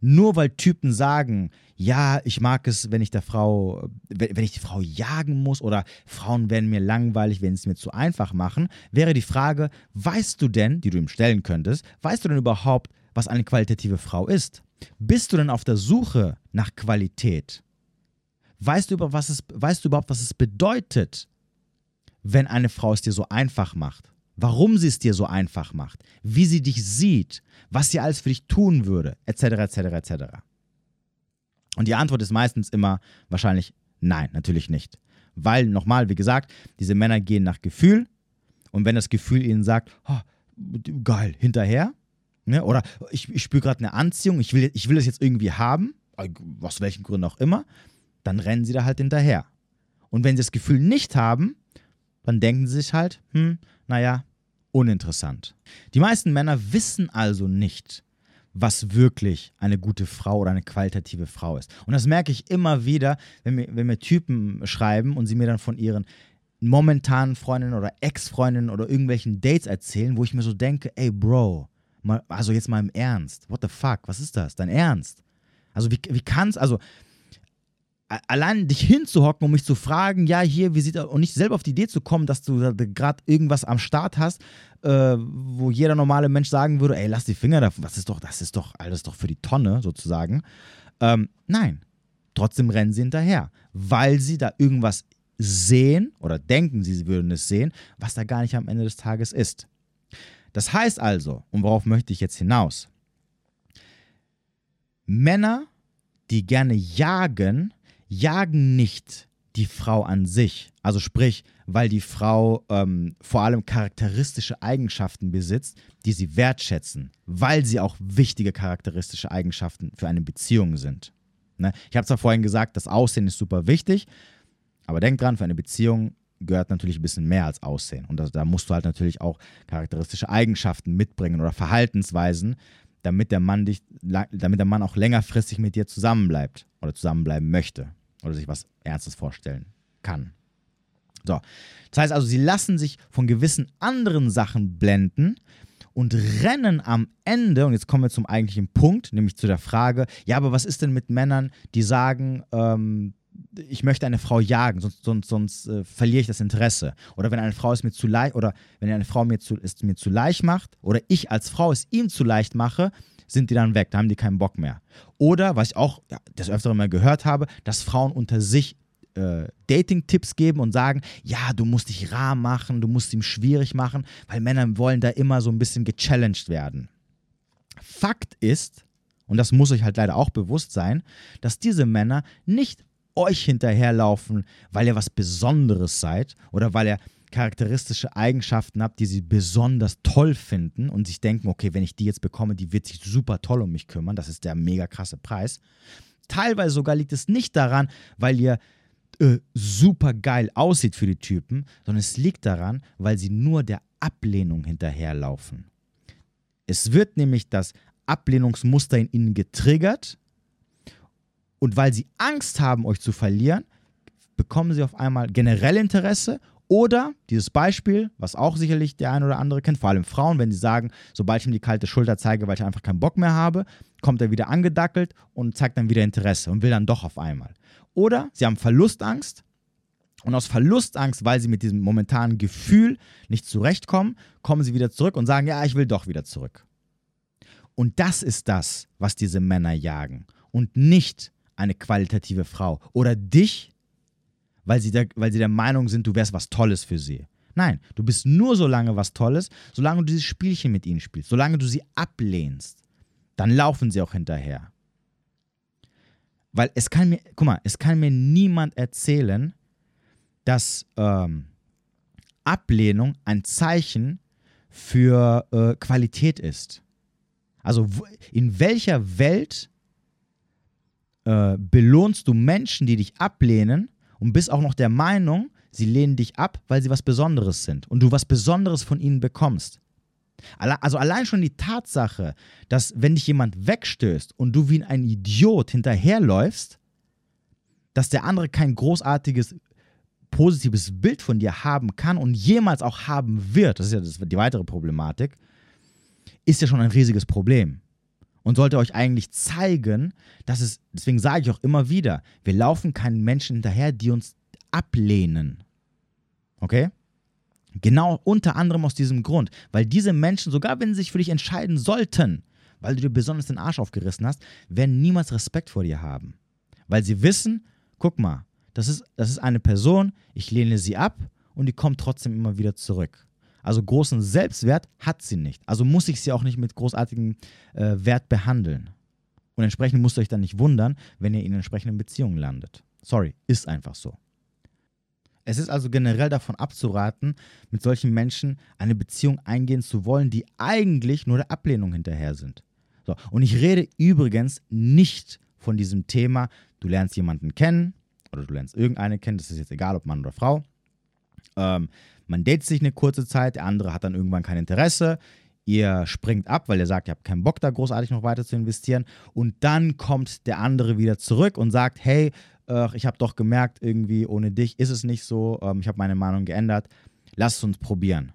S1: nur weil Typen sagen, ja, ich mag es, wenn ich der Frau, wenn ich die Frau jagen muss oder Frauen werden mir langweilig, wenn sie es mir zu einfach machen, wäre die Frage, weißt du denn, die du ihm stellen könntest, weißt du denn überhaupt, was eine qualitative Frau ist? Bist du denn auf der Suche nach Qualität? Weißt du, über was es, weißt du überhaupt, was es bedeutet, wenn eine Frau es dir so einfach macht? Warum sie es dir so einfach macht? Wie sie dich sieht? Was sie alles für dich tun würde? Etc., etc., etc. Und die Antwort ist meistens immer wahrscheinlich nein, natürlich nicht. Weil, nochmal, wie gesagt, diese Männer gehen nach Gefühl und wenn das Gefühl ihnen sagt, oh, geil, hinterher, ne? oder ich, ich spüre gerade eine Anziehung, ich will, ich will das jetzt irgendwie haben, aus welchen Gründen auch immer, dann rennen sie da halt hinterher. Und wenn sie das Gefühl nicht haben, dann denken sie sich halt, hm, naja, uninteressant. Die meisten Männer wissen also nicht, was wirklich eine gute Frau oder eine qualitative Frau ist. Und das merke ich immer wieder, wenn mir, wenn mir Typen schreiben und sie mir dann von ihren momentanen Freundinnen oder Ex-Freundinnen oder irgendwelchen Dates erzählen, wo ich mir so denke, ey Bro, mal, also jetzt mal im Ernst, what the fuck, was ist das, dein Ernst? Also wie, wie kann's, also allein dich hinzuhocken, um mich zu fragen, ja, hier, wie sieht und nicht selber auf die Idee zu kommen, dass du gerade irgendwas am Start hast, äh, wo jeder normale Mensch sagen würde, ey, lass die Finger davon, das ist doch, das ist doch, alles doch für die Tonne, sozusagen. Ähm, nein, trotzdem rennen sie hinterher, weil sie da irgendwas sehen oder denken, sie würden es sehen, was da gar nicht am Ende des Tages ist. Das heißt also, und worauf möchte ich jetzt hinaus? Männer, die gerne jagen, jagen nicht die Frau an sich. Also sprich, weil die Frau ähm, vor allem charakteristische Eigenschaften besitzt, die sie wertschätzen, weil sie auch wichtige charakteristische Eigenschaften für eine Beziehung sind. Ne? Ich habe zwar vorhin gesagt, das Aussehen ist super wichtig, aber denk dran, für eine Beziehung gehört natürlich ein bisschen mehr als Aussehen. Und das, da musst du halt natürlich auch charakteristische Eigenschaften mitbringen oder Verhaltensweisen, damit der Mann dich, damit der Mann auch längerfristig mit dir zusammenbleibt oder zusammenbleiben möchte oder sich was Ernstes vorstellen kann. So, das heißt also, sie lassen sich von gewissen anderen Sachen blenden und rennen am Ende, und jetzt kommen wir zum eigentlichen Punkt, nämlich zu der Frage, ja, aber was ist denn mit Männern, die sagen, ähm, ich möchte eine Frau jagen, sonst, sonst, sonst äh, verliere ich das Interesse. Oder wenn eine Frau es mir zu leicht, oder wenn eine Frau mir zu, es mir zu leicht macht, oder ich als Frau es ihm zu leicht mache, sind die dann weg, da haben die keinen Bock mehr. Oder, was ich auch ja, des Öfteren mal gehört habe, dass Frauen unter sich äh, Dating-Tipps geben und sagen, ja, du musst dich rar machen, du musst ihm schwierig machen, weil Männer wollen da immer so ein bisschen gechallenged werden. Fakt ist, und das muss euch halt leider auch bewusst sein, dass diese Männer nicht euch hinterherlaufen, weil ihr was Besonderes seid oder weil ihr charakteristische Eigenschaften habt, die sie besonders toll finden und sich denken, okay, wenn ich die jetzt bekomme, die wird sich super toll um mich kümmern, das ist der mega krasse Preis. Teilweise sogar liegt es nicht daran, weil ihr äh, super geil aussieht für die Typen, sondern es liegt daran, weil sie nur der Ablehnung hinterherlaufen. Es wird nämlich das Ablehnungsmuster in ihnen getriggert und weil sie Angst haben, euch zu verlieren, bekommen sie auf einmal generell Interesse oder dieses Beispiel, was auch sicherlich der ein oder andere kennt, vor allem Frauen, wenn sie sagen, sobald ich ihm die kalte Schulter zeige, weil ich einfach keinen Bock mehr habe, kommt er wieder angedackelt und zeigt dann wieder Interesse und will dann doch auf einmal. Oder sie haben Verlustangst und aus Verlustangst, weil sie mit diesem momentanen Gefühl nicht zurechtkommen, kommen sie wieder zurück und sagen, ja, ich will doch wieder zurück. Und das ist das, was diese Männer jagen und nicht eine qualitative Frau oder dich, weil sie, der, weil sie der Meinung sind, du wärst was Tolles für sie. Nein, du bist nur so lange was Tolles, solange du dieses Spielchen mit ihnen spielst, solange du sie ablehnst. Dann laufen sie auch hinterher. Weil es kann mir, guck mal, es kann mir niemand erzählen, dass ähm, Ablehnung ein Zeichen für äh, Qualität ist. Also in welcher Welt äh, belohnst du Menschen, die dich ablehnen und bist auch noch der Meinung, sie lehnen dich ab, weil sie was Besonderes sind und du was Besonderes von ihnen bekommst. Also allein schon die Tatsache, dass wenn dich jemand wegstößt und du wie ein Idiot hinterherläufst, dass der andere kein großartiges positives Bild von dir haben kann und jemals auch haben wird, das ist ja die weitere Problematik, ist ja schon ein riesiges Problem. Und sollte euch eigentlich zeigen, dass es, deswegen sage ich auch immer wieder, wir laufen keinen Menschen hinterher, die uns ablehnen. Okay? Genau unter anderem aus diesem Grund, weil diese Menschen, sogar wenn sie sich für dich entscheiden sollten, weil du dir besonders den Arsch aufgerissen hast, werden niemals Respekt vor dir haben. Weil sie wissen, guck mal, das ist, das ist eine Person, ich lehne sie ab und die kommt trotzdem immer wieder zurück. Also großen Selbstwert hat sie nicht. Also muss ich sie auch nicht mit großartigem äh, Wert behandeln. Und entsprechend müsst ihr euch dann nicht wundern, wenn ihr in entsprechenden Beziehungen landet. Sorry, ist einfach so. Es ist also generell davon abzuraten, mit solchen Menschen eine Beziehung eingehen zu wollen, die eigentlich nur der Ablehnung hinterher sind. So, und ich rede übrigens nicht von diesem Thema, du lernst jemanden kennen oder du lernst irgendeine kennen, das ist jetzt egal, ob Mann oder Frau. Ähm, man datet sich eine kurze Zeit, der andere hat dann irgendwann kein Interesse. Ihr springt ab, weil er sagt, ihr habt keinen Bock da großartig noch weiter zu investieren. Und dann kommt der andere wieder zurück und sagt, hey, ich habe doch gemerkt, irgendwie ohne dich ist es nicht so, ähm, ich habe meine Meinung geändert, lass es uns probieren.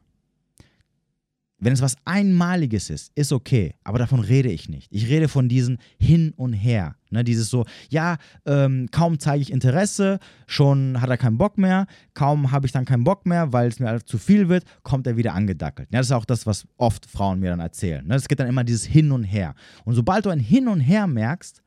S1: Wenn es was Einmaliges ist, ist okay, aber davon rede ich nicht. Ich rede von diesen Hin und Her. Ne, dieses so, ja, ähm, kaum zeige ich Interesse, schon hat er keinen Bock mehr, kaum habe ich dann keinen Bock mehr, weil es mir zu viel wird, kommt er wieder angedackelt. Ja, das ist auch das, was oft Frauen mir dann erzählen. Ne, es geht dann immer dieses Hin und Her. Und sobald du ein Hin und Her merkst,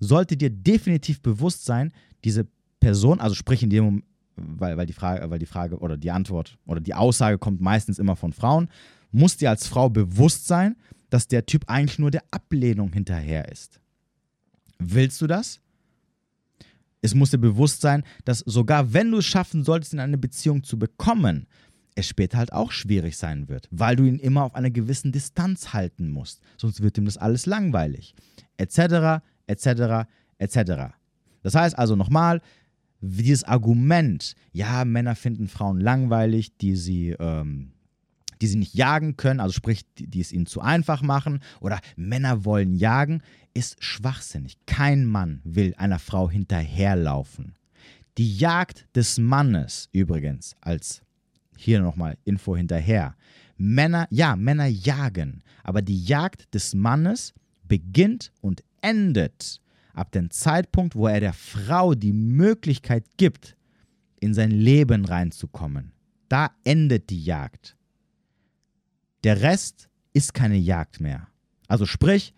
S1: sollte dir definitiv bewusst sein, diese Person, also sprich in dem Moment, weil, weil, die Frage, weil die Frage oder die Antwort oder die Aussage kommt meistens immer von Frauen, muss dir als Frau bewusst sein, dass der Typ eigentlich nur der Ablehnung hinterher ist. Willst du das? Es muss dir bewusst sein, dass sogar wenn du es schaffen solltest, in eine Beziehung zu bekommen, es später halt auch schwierig sein wird, weil du ihn immer auf einer gewissen Distanz halten musst. Sonst wird ihm das alles langweilig. Etc., etc., etc. Das heißt also nochmal, dieses Argument, ja, Männer finden Frauen langweilig, die sie, ähm, die sie nicht jagen können, also sprich, die, die es ihnen zu einfach machen, oder Männer wollen jagen, ist schwachsinnig. Kein Mann will einer Frau hinterherlaufen. Die Jagd des Mannes übrigens, als hier nochmal Info hinterher. Männer, ja, Männer jagen, aber die Jagd des Mannes beginnt und endet ab dem Zeitpunkt, wo er der Frau die Möglichkeit gibt, in sein Leben reinzukommen. Da endet die Jagd. Der Rest ist keine Jagd mehr. Also sprich,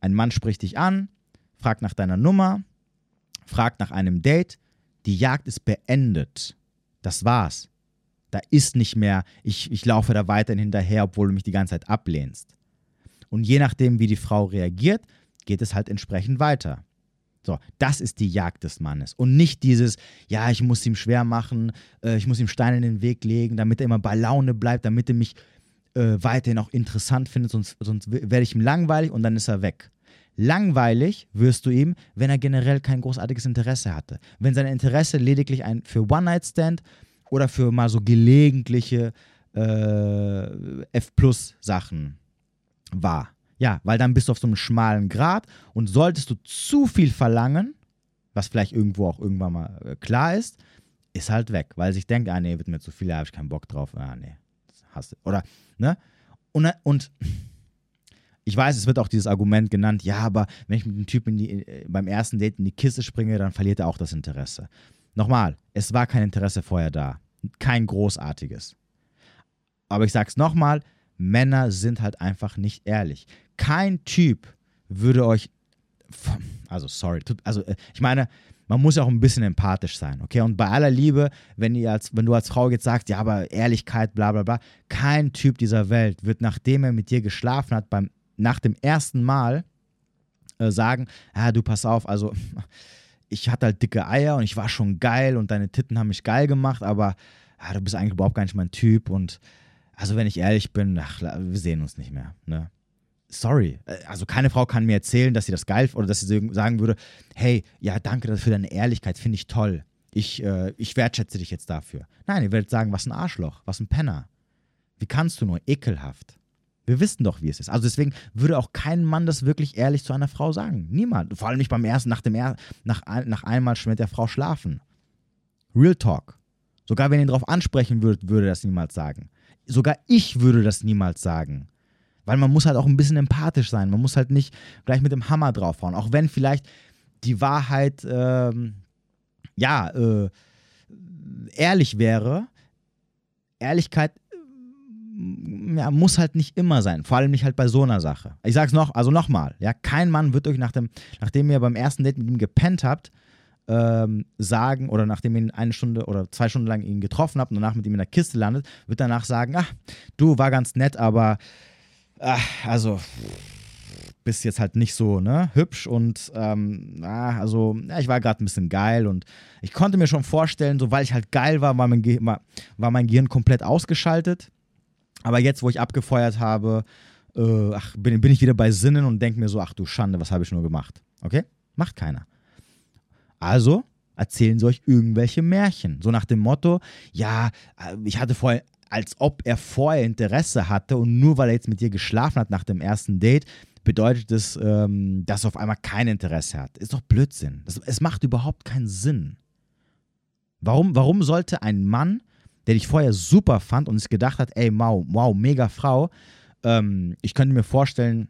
S1: ein Mann spricht dich an, fragt nach deiner Nummer, fragt nach einem Date, Die Jagd ist beendet. Das war's. Da ist nicht mehr, ich, ich laufe da weiterhin hinterher, obwohl du mich die ganze Zeit ablehnst. Und je nachdem, wie die Frau reagiert, geht es halt entsprechend weiter. So, das ist die Jagd des Mannes. Und nicht dieses, ja, ich muss ihm schwer machen, äh, ich muss ihm Steine in den Weg legen, damit er immer bei Laune bleibt, damit er mich äh, weiterhin auch interessant findet, sonst, sonst werde ich ihm langweilig und dann ist er weg. Langweilig wirst du ihm, wenn er generell kein großartiges Interesse hatte. Wenn sein Interesse lediglich ein für One-Night-Stand oder für mal so gelegentliche äh, F-Plus-Sachen war. Ja, weil dann bist du auf so einem schmalen Grat und solltest du zu viel verlangen, was vielleicht irgendwo auch irgendwann mal äh, klar ist, ist halt weg, weil sich denkt, ah nee, wird mir zu viel, da habe ich keinen Bock drauf. Ah nee, hast du. Oder, ne? Und, und ich weiß, es wird auch dieses Argument genannt, ja, aber wenn ich mit dem Typen äh, beim ersten Date in die Kiste springe, dann verliert er auch das Interesse. Nochmal, es war kein Interesse vorher da. Kein großartiges. Aber ich sag's nochmal, Männer sind halt einfach nicht ehrlich. Kein Typ würde euch, also sorry, also äh, ich meine, man muss ja auch ein bisschen empathisch sein, okay? Und bei aller Liebe, wenn, ihr als, wenn du als Frau jetzt sagst, ja, aber Ehrlichkeit, bla bla bla, kein Typ dieser Welt wird, nachdem er mit dir geschlafen hat, beim, nach dem ersten Mal äh, sagen, ja, du pass auf, also [laughs] ich hatte halt dicke Eier und ich war schon geil und deine Titten haben mich geil gemacht, aber ja, du bist eigentlich überhaupt gar nicht mein Typ und also wenn ich ehrlich bin, ach, wir sehen uns nicht mehr. Ne? Sorry. Äh, also keine Frau kann mir erzählen, dass sie das geil oder dass sie sagen würde, hey, ja, danke für deine Ehrlichkeit, finde ich toll. Ich, äh, ich wertschätze dich jetzt dafür. Nein, ihr werdet sagen, was ein Arschloch, was ein Penner. Wie kannst du nur? Ekelhaft. Wir wissen doch, wie es ist. Also deswegen würde auch kein Mann das wirklich ehrlich zu einer Frau sagen. Niemand. Vor allem nicht beim ersten, nach dem er nach, nach einmal mit der Frau schlafen. Real Talk. Sogar wenn ihr ihn darauf ansprechen würdet, würde er das niemals sagen. Sogar ich würde das niemals sagen. Weil man muss halt auch ein bisschen empathisch sein. Man muss halt nicht gleich mit dem Hammer draufhauen. Auch wenn vielleicht die Wahrheit, ähm, ja, äh, ehrlich wäre. Ehrlichkeit äh, ja, muss halt nicht immer sein. Vor allem nicht halt bei so einer Sache. Ich sag's noch, also nochmal, ja, kein Mann wird euch nach dem, nachdem ihr beim ersten Date mit ihm gepennt habt, ähm, sagen, oder nachdem ihr eine Stunde oder zwei Stunden lang ihn getroffen habt und danach mit ihm in der Kiste landet, wird danach sagen, ach, du war ganz nett, aber ach, also bist jetzt halt nicht so ne, hübsch und ähm, ah, also ja, ich war gerade ein bisschen geil und ich konnte mir schon vorstellen, so weil ich halt geil war, war mein, Ge war mein Gehirn komplett ausgeschaltet. Aber jetzt, wo ich abgefeuert habe, äh, ach, bin, bin ich wieder bei Sinnen und denke mir so, ach du Schande, was habe ich nur gemacht? Okay? Macht keiner. Also erzählen sie euch irgendwelche Märchen. So nach dem Motto, ja, äh, ich hatte vorher, als ob er vorher Interesse hatte und nur weil er jetzt mit dir geschlafen hat nach dem ersten Date, bedeutet es, ähm, dass er auf einmal kein Interesse hat. Ist doch Blödsinn. Das, es macht überhaupt keinen Sinn. Warum, warum sollte ein Mann, der dich vorher super fand und sich gedacht hat, ey, wow, wow mega Frau, ähm, ich könnte mir vorstellen,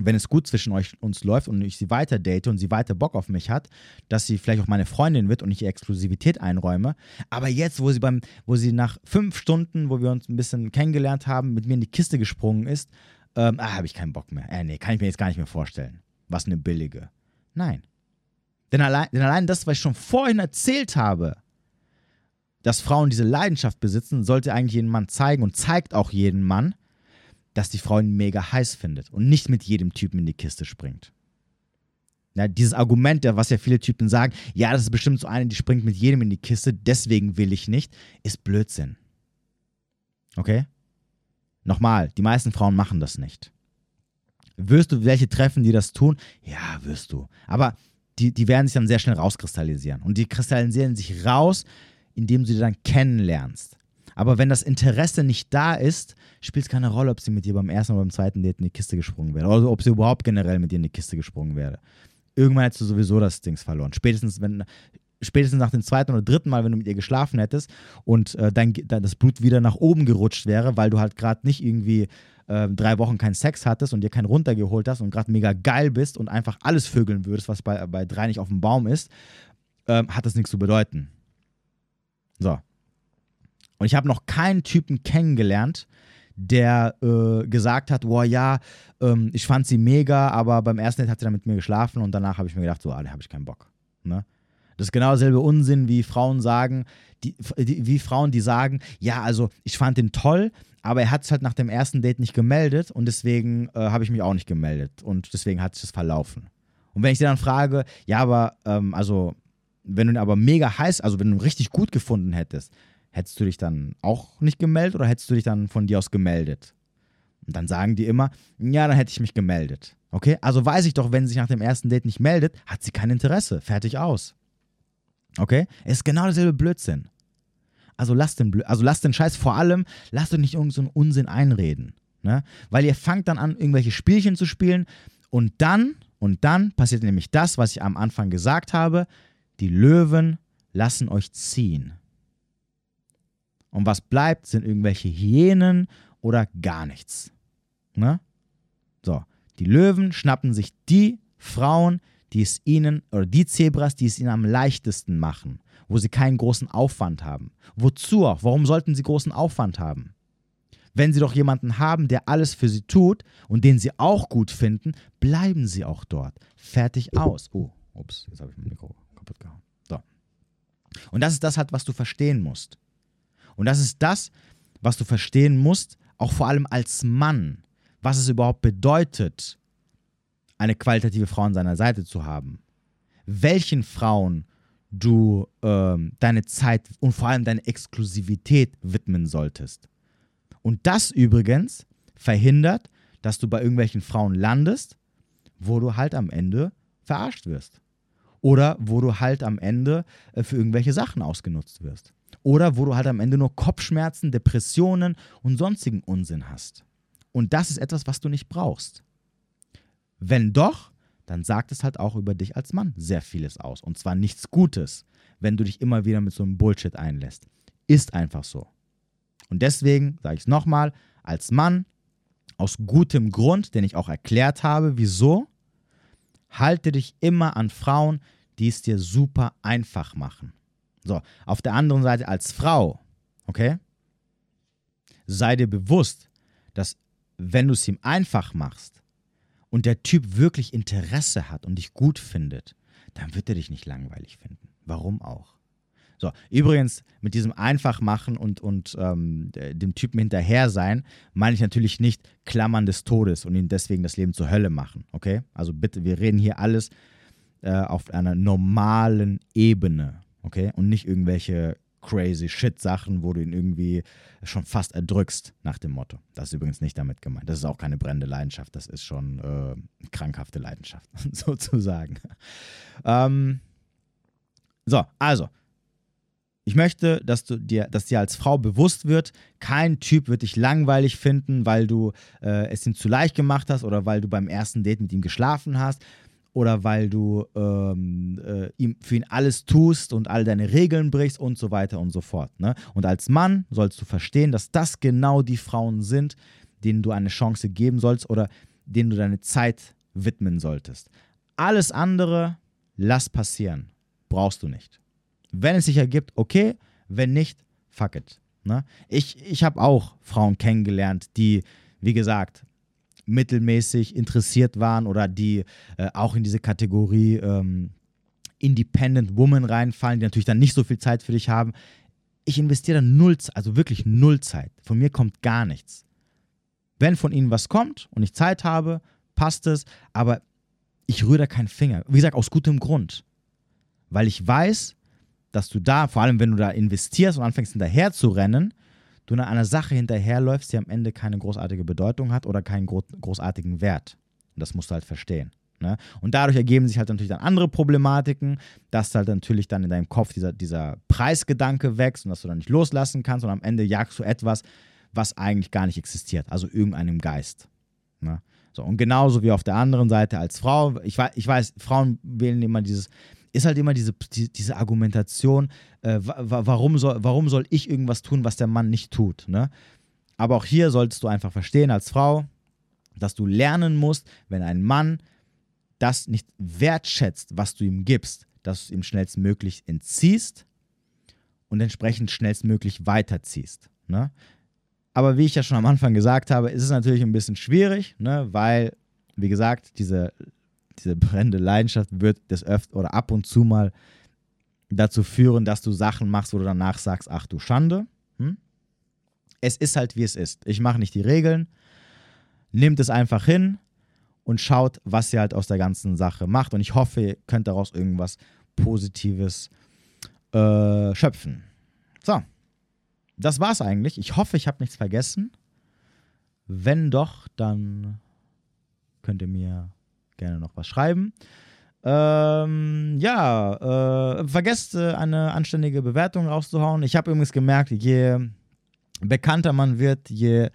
S1: wenn es gut zwischen euch uns läuft und ich sie weiter date und sie weiter Bock auf mich hat, dass sie vielleicht auch meine Freundin wird und ich ihr Exklusivität einräume. Aber jetzt, wo sie beim, wo sie nach fünf Stunden, wo wir uns ein bisschen kennengelernt haben, mit mir in die Kiste gesprungen ist, ähm, ah, habe ich keinen Bock mehr. Äh, nee, kann ich mir jetzt gar nicht mehr vorstellen. Was eine billige. Nein. Denn allein, denn allein das, was ich schon vorhin erzählt habe, dass Frauen diese Leidenschaft besitzen, sollte eigentlich jeden Mann zeigen und zeigt auch jeden Mann, dass die Frau ihn mega heiß findet und nicht mit jedem Typen in die Kiste springt. Ja, dieses Argument, was ja viele Typen sagen, ja, das ist bestimmt so eine, die springt mit jedem in die Kiste, deswegen will ich nicht, ist Blödsinn. Okay? Nochmal, die meisten Frauen machen das nicht. Wirst du welche treffen, die das tun? Ja, wirst du. Aber die, die werden sich dann sehr schnell rauskristallisieren. Und die kristallisieren sich raus, indem du sie dann kennenlernst. Aber wenn das Interesse nicht da ist, spielt es keine Rolle, ob sie mit dir beim ersten oder beim zweiten Date in die Kiste gesprungen wäre. Oder ob sie überhaupt generell mit dir in die Kiste gesprungen wäre. Irgendwann hättest du sowieso das Dings verloren. Spätestens, wenn, spätestens nach dem zweiten oder dritten Mal, wenn du mit ihr geschlafen hättest und äh, dein, das Blut wieder nach oben gerutscht wäre, weil du halt gerade nicht irgendwie äh, drei Wochen keinen Sex hattest und dir keinen runtergeholt hast und gerade mega geil bist und einfach alles vögeln würdest, was bei, bei drei nicht auf dem Baum ist, äh, hat das nichts zu bedeuten. So. Und ich habe noch keinen Typen kennengelernt, der äh, gesagt hat, boah ja, ähm, ich fand sie mega, aber beim ersten Date hat sie dann mit mir geschlafen und danach habe ich mir gedacht, so, ah, da habe ich keinen Bock. Ne? Das ist genau derselbe Unsinn, wie Frauen sagen, die, die, wie Frauen, die sagen, ja, also ich fand ihn toll, aber er hat es halt nach dem ersten Date nicht gemeldet und deswegen äh, habe ich mich auch nicht gemeldet und deswegen hat sich das verlaufen. Und wenn ich sie dann frage, ja, aber ähm, also wenn du ihn aber mega heiß, also wenn du ihn richtig gut gefunden hättest, hättest du dich dann auch nicht gemeldet oder hättest du dich dann von dir aus gemeldet? Und dann sagen die immer, ja, dann hätte ich mich gemeldet. Okay, also weiß ich doch, wenn sie sich nach dem ersten Date nicht meldet, hat sie kein Interesse. Fertig aus. Okay? Ist genau derselbe Blödsinn. Also lasst den, Blö also lasst den Scheiß vor allem, lasst euch nicht irgendeinen so Unsinn einreden. Ne? Weil ihr fangt dann an, irgendwelche Spielchen zu spielen und dann, und dann passiert nämlich das, was ich am Anfang gesagt habe, die Löwen lassen euch ziehen. Und was bleibt, sind irgendwelche Hyänen oder gar nichts. Ne? So, die Löwen schnappen sich die Frauen, die es ihnen, oder die Zebras, die es ihnen am leichtesten machen, wo sie keinen großen Aufwand haben. Wozu auch? Warum sollten sie großen Aufwand haben? Wenn sie doch jemanden haben, der alles für sie tut und den sie auch gut finden, bleiben sie auch dort. Fertig aus. Oh, ups, jetzt habe ich mein Mikro kaputt gehauen. So. Und das ist das halt, was du verstehen musst. Und das ist das, was du verstehen musst, auch vor allem als Mann, was es überhaupt bedeutet, eine qualitative Frau an seiner Seite zu haben. Welchen Frauen du ähm, deine Zeit und vor allem deine Exklusivität widmen solltest. Und das übrigens verhindert, dass du bei irgendwelchen Frauen landest, wo du halt am Ende verarscht wirst. Oder wo du halt am Ende äh, für irgendwelche Sachen ausgenutzt wirst. Oder wo du halt am Ende nur Kopfschmerzen, Depressionen und sonstigen Unsinn hast. Und das ist etwas, was du nicht brauchst. Wenn doch, dann sagt es halt auch über dich als Mann sehr vieles aus. Und zwar nichts Gutes, wenn du dich immer wieder mit so einem Bullshit einlässt. Ist einfach so. Und deswegen sage ich es nochmal, als Mann, aus gutem Grund, den ich auch erklärt habe, wieso, halte dich immer an Frauen, die es dir super einfach machen. So, auf der anderen Seite als Frau, okay, sei dir bewusst, dass wenn du es ihm einfach machst, und der Typ wirklich Interesse hat und dich gut findet, dann wird er dich nicht langweilig finden. Warum auch? So, übrigens, mit diesem Einfachmachen und, und ähm, dem Typen hinterher sein, meine ich natürlich nicht Klammern des Todes und ihn deswegen das Leben zur Hölle machen. Okay? Also bitte, wir reden hier alles äh, auf einer normalen Ebene. Okay? Und nicht irgendwelche crazy Shit-Sachen, wo du ihn irgendwie schon fast erdrückst, nach dem Motto. Das ist übrigens nicht damit gemeint. Das ist auch keine brennende Leidenschaft, das ist schon äh, krankhafte Leidenschaft, [laughs] sozusagen. Ähm, so, also. Ich möchte, dass du dir, dass dir als Frau bewusst wird, kein Typ wird dich langweilig finden, weil du äh, es ihm zu leicht gemacht hast oder weil du beim ersten Date mit ihm geschlafen hast oder weil du ähm, äh, ihm, für ihn alles tust und all deine Regeln brichst und so weiter und so fort. Ne? Und als Mann sollst du verstehen, dass das genau die Frauen sind, denen du eine Chance geben sollst oder denen du deine Zeit widmen solltest. Alles andere, lass passieren. Brauchst du nicht. Wenn es sich ergibt, okay. Wenn nicht, fuck it. Ne? Ich, ich habe auch Frauen kennengelernt, die, wie gesagt, mittelmäßig interessiert waren oder die äh, auch in diese Kategorie ähm, Independent Woman reinfallen, die natürlich dann nicht so viel Zeit für dich haben. Ich investiere dann null, also wirklich null Zeit. Von mir kommt gar nichts. Wenn von ihnen was kommt und ich Zeit habe, passt es, aber ich rühre da keinen Finger. Wie gesagt, aus gutem Grund. Weil ich weiß, dass du da, vor allem wenn du da investierst und anfängst hinterher zu rennen, du nach einer Sache hinterherläufst, die am Ende keine großartige Bedeutung hat oder keinen großartigen Wert. Und das musst du halt verstehen. Ne? Und dadurch ergeben sich halt natürlich dann andere Problematiken, dass halt natürlich dann in deinem Kopf dieser, dieser Preisgedanke wächst und dass du dann nicht loslassen kannst und am Ende jagst du etwas, was eigentlich gar nicht existiert, also irgendeinem Geist. Ne? So, und genauso wie auf der anderen Seite als Frau, ich ich weiß Frauen wählen immer dieses, ist halt immer diese, die, diese Argumentation, äh, warum, soll, warum soll ich irgendwas tun, was der Mann nicht tut. Ne? Aber auch hier solltest du einfach verstehen als Frau, dass du lernen musst, wenn ein Mann das nicht wertschätzt, was du ihm gibst, dass du ihm schnellstmöglich entziehst und entsprechend schnellstmöglich weiterziehst. Ne? Aber wie ich ja schon am Anfang gesagt habe, ist es natürlich ein bisschen schwierig, ne? weil, wie gesagt, diese diese brennende Leidenschaft wird des Öft oder ab und zu mal dazu führen, dass du Sachen machst, wo du danach sagst, ach du Schande. Hm? Es ist halt, wie es ist. Ich mache nicht die Regeln. Nehmt es einfach hin und schaut, was ihr halt aus der ganzen Sache macht. Und ich hoffe, ihr könnt daraus irgendwas Positives äh, schöpfen. So, das war's eigentlich. Ich hoffe, ich habe nichts vergessen. Wenn doch, dann könnt ihr mir gerne noch was schreiben. Ähm, ja, äh, vergesst äh, eine anständige Bewertung rauszuhauen. Ich habe übrigens gemerkt, je bekannter man wird, je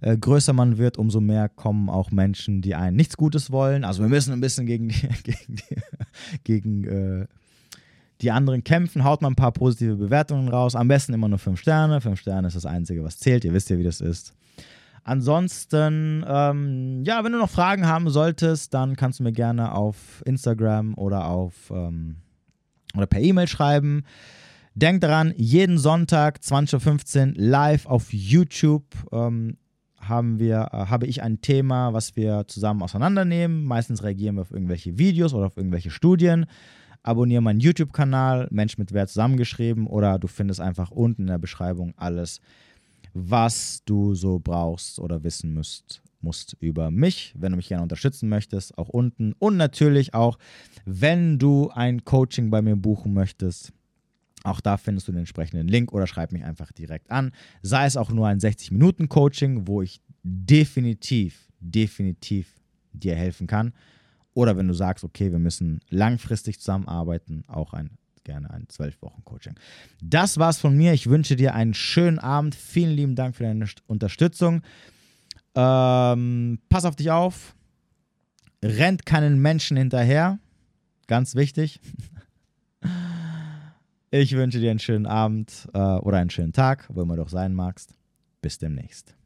S1: äh, größer man wird, umso mehr kommen auch Menschen, die einen nichts Gutes wollen. Also wir müssen ein bisschen gegen die, [laughs] gegen die, gegen, äh, die anderen kämpfen. Haut mal ein paar positive Bewertungen raus. Am besten immer nur 5 Sterne. 5 Sterne ist das Einzige, was zählt. Ihr wisst ja, wie das ist. Ansonsten, ähm, ja, wenn du noch Fragen haben solltest, dann kannst du mir gerne auf Instagram oder auf ähm, oder per E-Mail schreiben. Denk daran, jeden Sonntag 20.15 Uhr live auf YouTube ähm, haben wir, äh, habe ich ein Thema, was wir zusammen auseinandernehmen. Meistens reagieren wir auf irgendwelche Videos oder auf irgendwelche Studien. Abonniere meinen YouTube-Kanal, Mensch mit Wert zusammengeschrieben, oder du findest einfach unten in der Beschreibung alles, was du so brauchst oder wissen müsst, musst über mich, wenn du mich gerne unterstützen möchtest, auch unten. Und natürlich auch, wenn du ein Coaching bei mir buchen möchtest, auch da findest du den entsprechenden Link oder schreib mich einfach direkt an. Sei es auch nur ein 60-Minuten-Coaching, wo ich definitiv, definitiv dir helfen kann. Oder wenn du sagst, okay, wir müssen langfristig zusammenarbeiten, auch ein gerne ein 12-Wochen-Coaching. Das war's von mir. Ich wünsche dir einen schönen Abend. Vielen lieben Dank für deine Unterstützung. Ähm, pass auf dich auf. Rennt keinen Menschen hinterher. Ganz wichtig. Ich wünsche dir einen schönen Abend äh, oder einen schönen Tag, wo immer du auch sein magst. Bis demnächst.